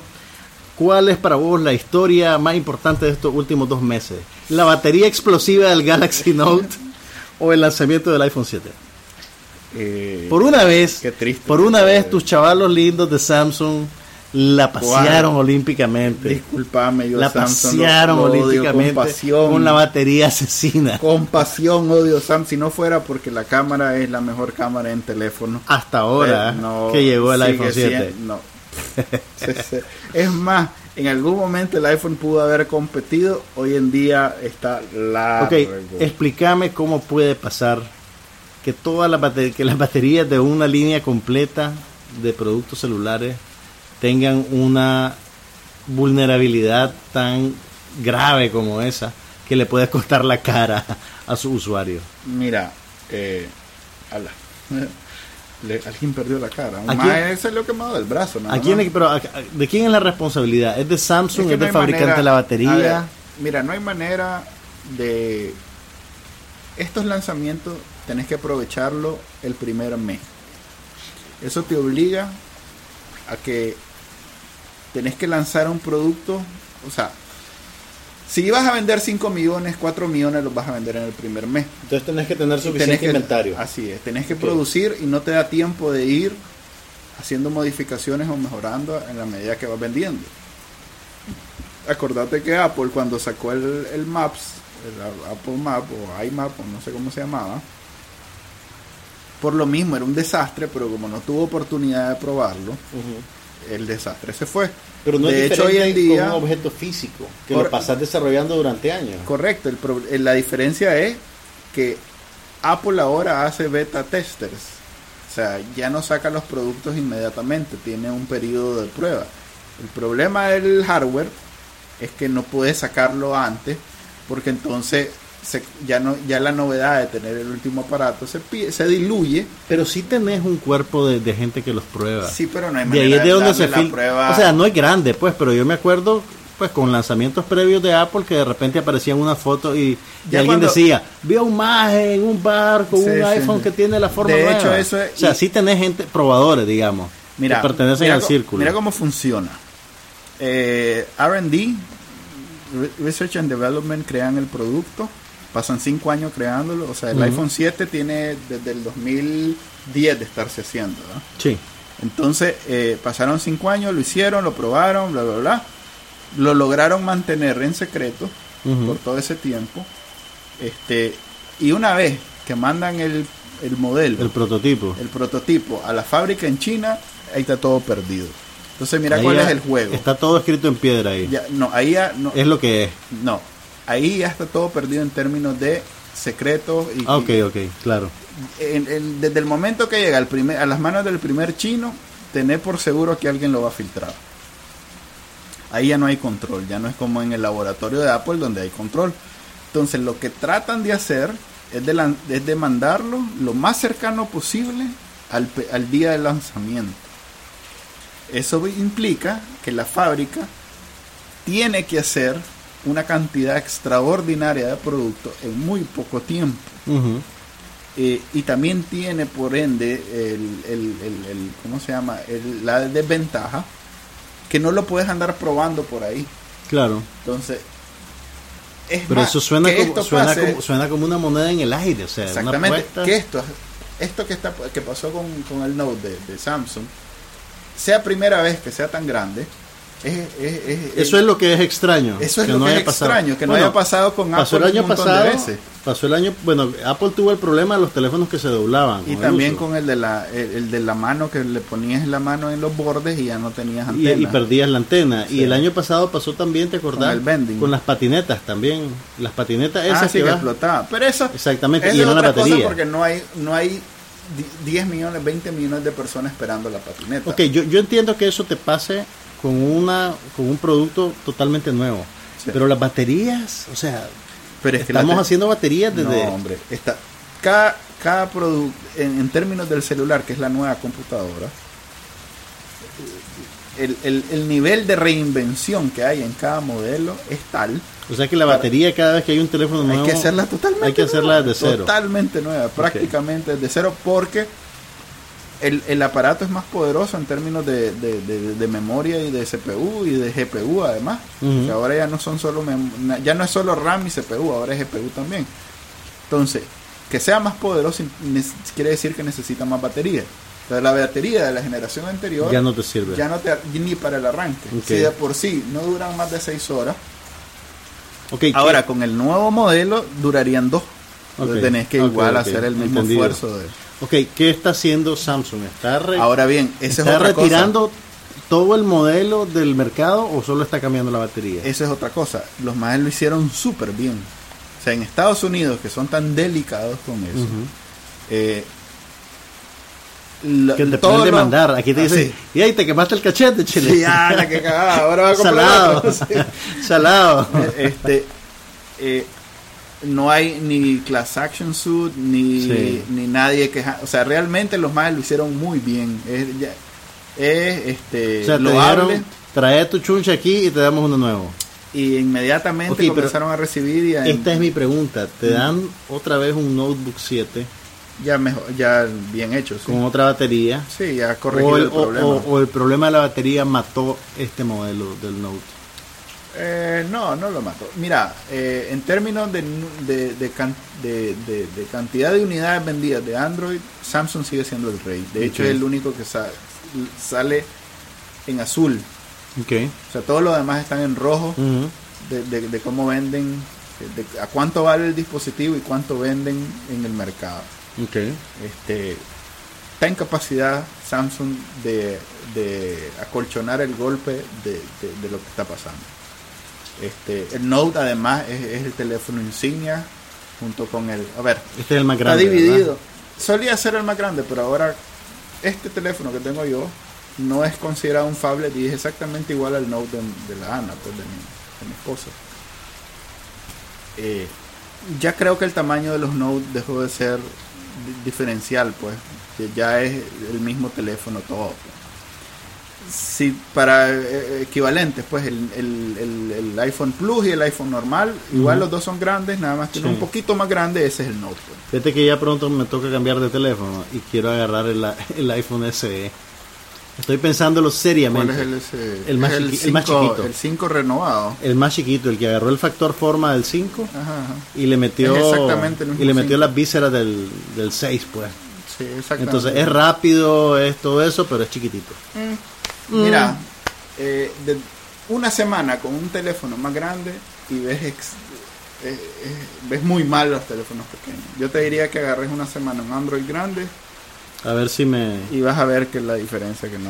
¿Cuál es para vos la historia más importante de estos últimos dos meses? ¿La batería explosiva del Galaxy Note o el lanzamiento del iPhone 7? Eh, Por una vez, Qué triste. por una vez tus chavalos lindos de Samsung la pasearon olímpicamente. Disculpame, yo La Samsung pasearon lo olímpicamente con pasión. con la batería asesina. Con pasión odio Sam, si no fuera porque la cámara es la mejor cámara en teléfono. Hasta ahora Eh, no, que llegó el iPhone 7. siendo- no. Es más, en algún momento el iPhone pudo haber competido, hoy en día está largo. Ok, explícame cómo puede pasar que todas las bate- que las baterías de una línea completa de productos celulares tengan una vulnerabilidad tan grave como esa que le puede costar la cara a su usuario. Mira, eh, alguien perdió la cara. Un mae se lo quemado del brazo. Nada ¿A quién, pero, ¿De quién es la responsabilidad? ¿Es de Samsung? ¿Es, del fabricante de la batería? mira, no hay manera de... Estos lanzamientos tenés que aprovecharlo el primer mes. Eso te obliga a que tenés que lanzar un producto, o sea, si ibas a vender 5 millones, 4 millones los vas a vender en el primer mes. Entonces tenés que tener suficiente inventario. Así es, tenés que producir y no te da tiempo de ir haciendo modificaciones o mejorando en la medida que vas vendiendo. Acordate que Apple cuando sacó el, el Maps, el Apple Map o iMap o no sé cómo se llamaba, por lo mismo era un desastre, pero como no tuvo oportunidad de probarlo, el desastre se fue. Pero no de es hecho, hoy en día, con un objeto físico que lo pasas desarrollando durante años. Correcto, el la diferencia es que Apple ahora hace beta testers. O sea, ya no saca los productos inmediatamente, tiene un periodo de prueba. El problema del hardware es que no puede sacarlo antes, porque entonces ya no ya la novedad de tener el último aparato se se diluye. Pero sí tenés un cuerpo de, gente que los prueba. Sí pero no hay manera de, donde se prueba. O sea no es grande pues pero yo me acuerdo pues con lanzamientos previos de Apple que de repente aparecían una foto y, alguien decía vio un maje en un bar con un iPhone que tiene la forma de hecho eso es, o sea sí tenés gente probadores digamos mira, que pertenecen al círculo. mira cómo funciona. Eh, R&D Research and Development crean el producto pasan cinco años creándolo. O sea, el iPhone 7 tiene desde el 2010 de estarse haciendo. Sí. Entonces, eh, pasaron cinco años, lo hicieron, lo probaron, bla, bla, bla. Lo lograron mantener en secreto por todo ese tiempo. Este, y una vez que mandan el, el modelo, el prototipo, el prototipo a la fábrica en China, ahí está todo perdido. Entonces, mira cuál es el juego. Está todo escrito en piedra ahí. no, ahí ya no. Es lo que es. No, ahí ya está todo perdido en términos de secretos. Y, ok, ok, claro. desde el momento que llega al primer, a las manos del primer chino, tener por seguro que alguien lo va a filtrar. Ahí ya no hay control, ya no es como en el laboratorio de Apple donde hay control. Entonces lo que tratan de hacer es de, es de mandarlo lo más cercano posible al, al día del lanzamiento. Eso implica que la fábrica tiene que hacer una cantidad extraordinaria de productos en muy poco tiempo. Eh, y también tiene por ende el, el, el, ¿cómo se llama? la desventaja que no lo puedes andar probando por ahí. Claro. Entonces, es Pero eso suena como, suena, como, suena como una moneda en el aire. O sea, exactamente. que esto, esto que, está, que pasó con, con el Note de, de Samsung sea primera vez que sea tan grande, eso es lo que es extraño. Eso es lo que es extraño, que no haya pasado con pasó Apple el año pasado, Pasó el año, bueno, Apple tuvo el problema de los teléfonos que se doblaban. Y también con el de la el, de la mano que le ponías la mano en los bordes y ya no tenías antena. Y, perdías la antena. Y el año pasado pasó también, ¿te acordás? Con el Con las patinetas también. Las patinetas esas ah, sí, que, explotaban. Pero eso Exactamente, y era una batería. porque no hay no hay 10 millones, 20 millones de personas esperando la patineta. Ok, yo, yo entiendo que eso te pase con, una, con un producto totalmente nuevo. Pero las baterías, o sea, pero estamos haciendo baterías desde... No, hombre, está, cada, cada producto, en, términos del celular, que es la nueva computadora, el, el, el, nivel de reinvención que hay en cada modelo es tal. O sea que la batería cada vez que hay un teléfono nuevo... Hay que hacerla totalmente Hay que hacerla de cero. Totalmente nueva, prácticamente de cero, porque el, el, aparato es más poderoso en términos de, de, memoria y de CPU y de GPU además. ahora ya no son solo ya no es solo RAM y CPU, ahora es GPU también. Entonces, que sea más poderoso quiere decir que necesita más batería. Entonces, la batería de la generación anterior ya no te sirve. Ya no te ni para el arranque. Si de por sí no duran más de 6 horas. Okay, ahora con el nuevo modelo durarían 2. Entonces tenés que igual hacer el mismo esfuerzo de Ok, ¿qué está haciendo Samsung? ¿Está, Ahora bien, esa ¿está retirando todo el modelo del mercado o solo está cambiando la batería? Esa es otra cosa. Los más lo hicieron súper bien. O sea, en Estados Unidos, que son tan delicados con eso, eh, que te pueden demandar. Aquí te dicen, y ahí te quemaste el cachete, chile. Sí, la que cagada. Ahora va a comprar Salado. Salado. Este, eh, no hay ni class action suit ni, ni nadie que o sea realmente los más lo hicieron muy bien. Es, es este o sea, te trae tu chuncha aquí y te damos uno nuevo. Y inmediatamente comenzaron a recibir esta es mi pregunta. Te dan otra vez un notebook 7 ya mejor ya bien hecho con otra batería sí ya corregido el, problema. o el problema de la batería mató este modelo del note eh, no, no lo mató. Mira, eh, en términos de, de, de, cantidad de unidades vendidas de Android, Samsung sigue siendo el rey. De hecho, es el único que sale en azul. Okay. O sea, todos los demás están en rojo de, cómo venden, a cuánto vale el dispositivo y cuánto venden en el mercado. Okay. Este, está en capacidad Samsung de, acolchonar el golpe de lo que está pasando. Este, el Note además es, el teléfono insignia junto con el... A ver, este es el más grande. Está dividido. Solía ser el más grande, pero ahora este teléfono que tengo yo no es considerado un phablet y es exactamente igual al Note de, la Ana, pues de mi, esposa. Eh, ya creo que el tamaño de los Note dejó de ser diferencial, pues. ya es el mismo teléfono todo si para eh, equivalentes, pues el, el, iPhone Plus y el iPhone normal, igual los dos son grandes, nada más que un poquito más grande, ese es el Note. Pues. Fíjate que ya pronto me toca cambiar de teléfono y quiero agarrar el, el iPhone SE. Estoy pensándolo seriamente. ¿Cuál es el El más, el más chiquito. El 5 renovado. El más chiquito, el que agarró el factor forma del 5 y le metió y le metió las vísceras del, del 6, pues. Sí, exactamente. Entonces es rápido, es todo eso, pero es chiquitito. Mm. Mira, mm. eh, de una semana con un teléfono más grande y ves eh, eh, ves muy mal los teléfonos pequeños. Yo te diría que agarres una semana un Android grande. A ver si me... Y vas a ver que la diferencia que no,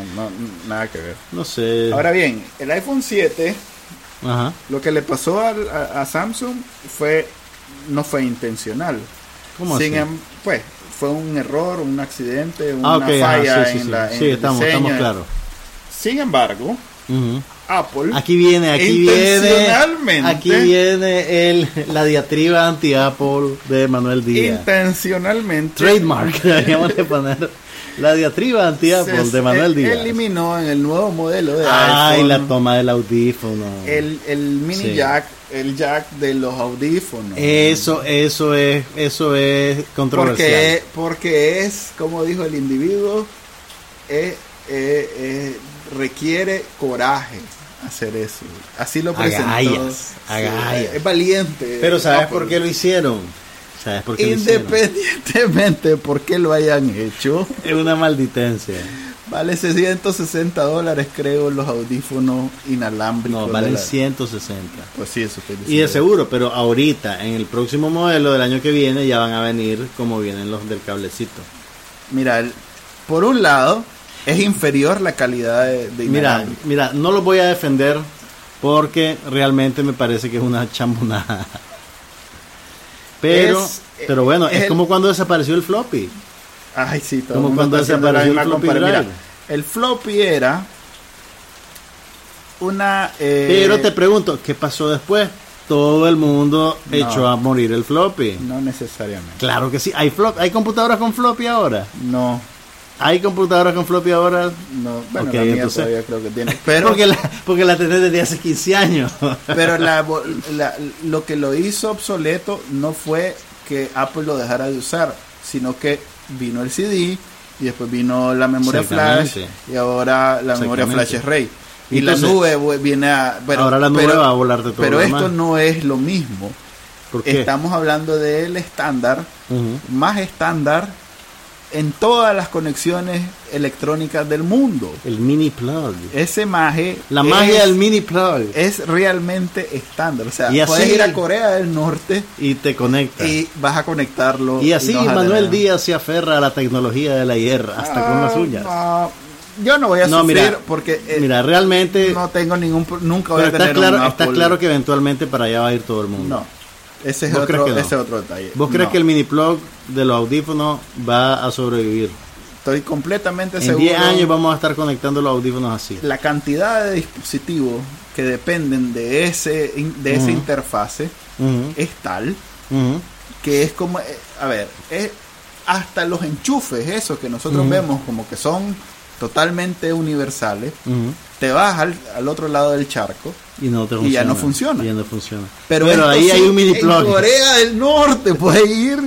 nada que ver. No sé. Ahora bien, el iPhone 7, lo que le pasó a, Samsung fue no fue intencional. ¿Cómo así? Em, pues fue un error, un accidente, una ah, falla en la sí, estamos, estamos claros. Sin embargo, Apple. Aquí viene, aquí viene. Aquí viene el, la diatriba anti-Apple de Manuel Díaz. Intencionalmente. Trademark, deberíamos de poner. La diatriba anti-Apple de Manuel Díaz. Eliminó en el nuevo modelo de Ay, la toma del audífono. El, el mini jack, el jack de los audífonos. Eso, eso es, eso es controversial. Porque, porque es, como dijo el individuo, es, es requiere coraje hacer eso. Así lo presentó. Agallas, agallas. Es valiente. Pero ¿sabes por qué lo hicieron? ¿Sabes por qué Independientemente de por qué lo hayan hecho. Es una malditencia. Vale 660 dólares, creo, los audífonos inalámbricos. No, valen 160. Pues sí, eso Y de seguro, pero ahorita, en el próximo modelo del año que viene, ya van a venir como vienen los del cablecito. Mira, por un lado, es inferior la calidad de, Mira, mira, no lo voy a defender porque realmente me parece que es una chambonada. Pero, pero bueno, es, como cuando desapareció el floppy. Ay, sí, todo como cuando desapareció el floppy Mira, el floppy era una... Eh, pero te pregunto, ¿qué pasó después? Todo el mundo echó a morir el floppy. No necesariamente. Claro que sí. ¿Hay, flop, ¿Hay computadoras con floppy ahora? No. ¿Hay computadoras con floppy ahora? No, bueno, la mía todavía creo que tiene. Pero, porque, la, porque la tenés desde hace 15 años. pero la, lo que lo hizo obsoleto no fue que Apple lo dejara de usar, sino que vino el CD y después vino la memoria flash y ahora la memoria flash es rey. Y la nube viene a... ahora la nube va a volar de todo Pero esto no es lo mismo. Estamos hablando del estándar, más estándar en todas las conexiones electrónicas del mundo. El mini plug. Ese maje. La magia del mini plug. Es realmente estándar. O sea, puedes ir a Corea del Norte. Y te conectas. Y vas a conectarlo. Y así Manuel Díaz se aferra a la tecnología de la hierra, hasta con las uñas. yo no voy a no, sufrir porque eh, mira realmente no tengo ningún nunca voy a tener está claro está claro que eventualmente para allá va a ir todo el mundo no ese es, otro, otro detalle. ¿Vos crees que el mini plug de los audífonos va a sobrevivir? Estoy completamente en seguro. En 10 años vamos a estar conectando los audífonos así. La cantidad de dispositivos que dependen de ese de esa interfase es tal que es como, eh, a ver, es hasta los enchufes, esos que nosotros vemos como que son totalmente universales, te vas al, otro lado del charco y, no ya no funciona. no funciona. Pero, ahí hay un mini plug. En Corea del Norte puede ir,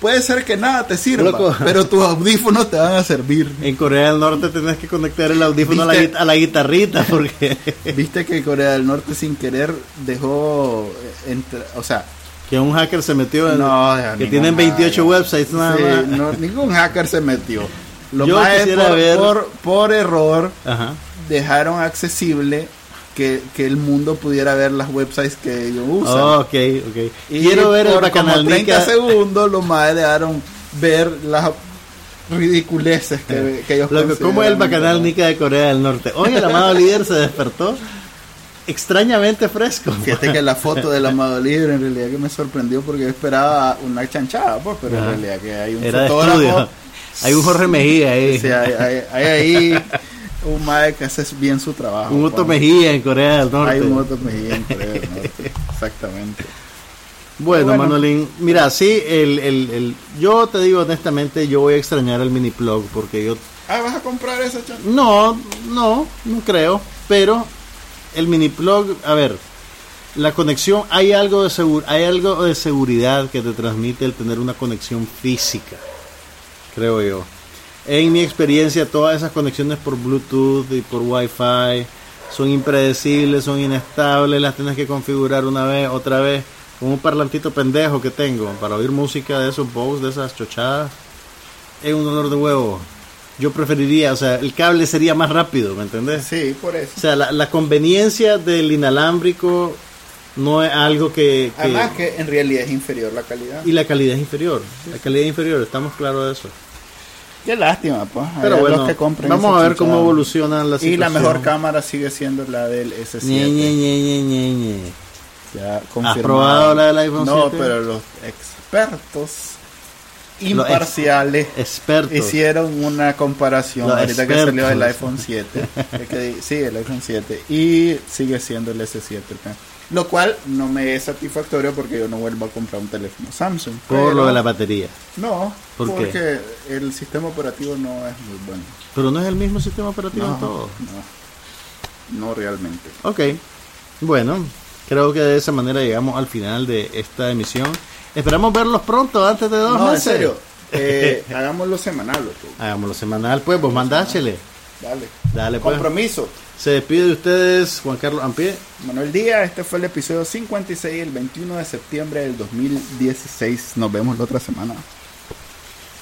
puede ser que nada te sirva, pero tus audífonos te van a servir. En Corea del Norte tenés que conectar el audífono a la, guitarrita porque viste que Corea del Norte sin querer dejó o sea, que un hacker se metió en que tienen 28 websites nada más. ningún hacker se metió. Lo más por, por, error dejaron accesible que, el mundo pudiera ver las websites que ellos usan. Oh, ok, ok. Y Quiero ver por como 30 segundos los más dejaron ver las ridiculeces que, que ellos Lo, ¿Cómo es el bacanal Nica de Corea del Norte? Hoy el amado líder se despertó extrañamente fresco. Fíjate que la foto del amado líder en realidad que me sorprendió porque yo esperaba una chanchada, pues, pero en realidad que hay un Era fotógrafo. Hay un Jorge Mejía ahí. Sí, hay, hay ahí un mae que hace bien su trabajo. Un Otto Mejía en Corea del Norte. Hay un Otto Mejía en Corea del Norte, exactamente. Bueno, Manolín, mira, sí, el, el, el, yo te digo honestamente, yo voy a extrañar el mini plug porque yo... Ah, ¿vas a comprar esa chanta? No, no, no creo, pero el mini plug, a ver, la conexión, hay algo de seguro, hay algo de seguridad que te transmite el tener una conexión física, creo yo. En mi experiencia, todas esas conexiones por Bluetooth y por Wi-Fi son impredecibles, son inestables, las tienes que configurar una vez, otra vez, con un parlantito pendejo que tengo para oír música de esos bows, de esas chochadas. Es un dolor de huevo. Yo preferiría, o sea, el cable sería más rápido, ¿me entendés? Sí, por eso. O sea, la, conveniencia del inalámbrico no es algo que, que, Además que en realidad es inferior la calidad. Y la calidad es inferior. La calidad es inferior, estamos claros de eso. Qué lástima, pues. Pero bueno, vamos a ver cómo evoluciona la situación. Y la mejor cámara sigue siendo la del S7. Ñe, Ñe, Ñe, Ya ¿Has probado la del iPhone 7? No, pero los expertos imparciales expertos. hicieron una comparación ahorita que salió el iPhone 7. sí, el iPhone 7. Y sigue siendo el S7. Lo cual no me es satisfactorio porque yo no vuelvo a comprar un teléfono Samsung. Por lo de la batería. No, porque el sistema operativo no es muy bueno. Pero no es el mismo sistema operativo en todo. No, no realmente. Ok, bueno, creo que de esa manera llegamos al final de esta emisión. Esperamos verlos pronto, antes de dos no, en serio. Eh, hagámoslo semanal. Hagámoslo semanal, pues, vos mandáchele. Dale. Dale, pues. Compromiso. Se despide de ustedes Juan Carlos Ampie. Manuel Díaz, este fue el episodio 56, el 21 de septiembre del 2016. Nos vemos la otra semana.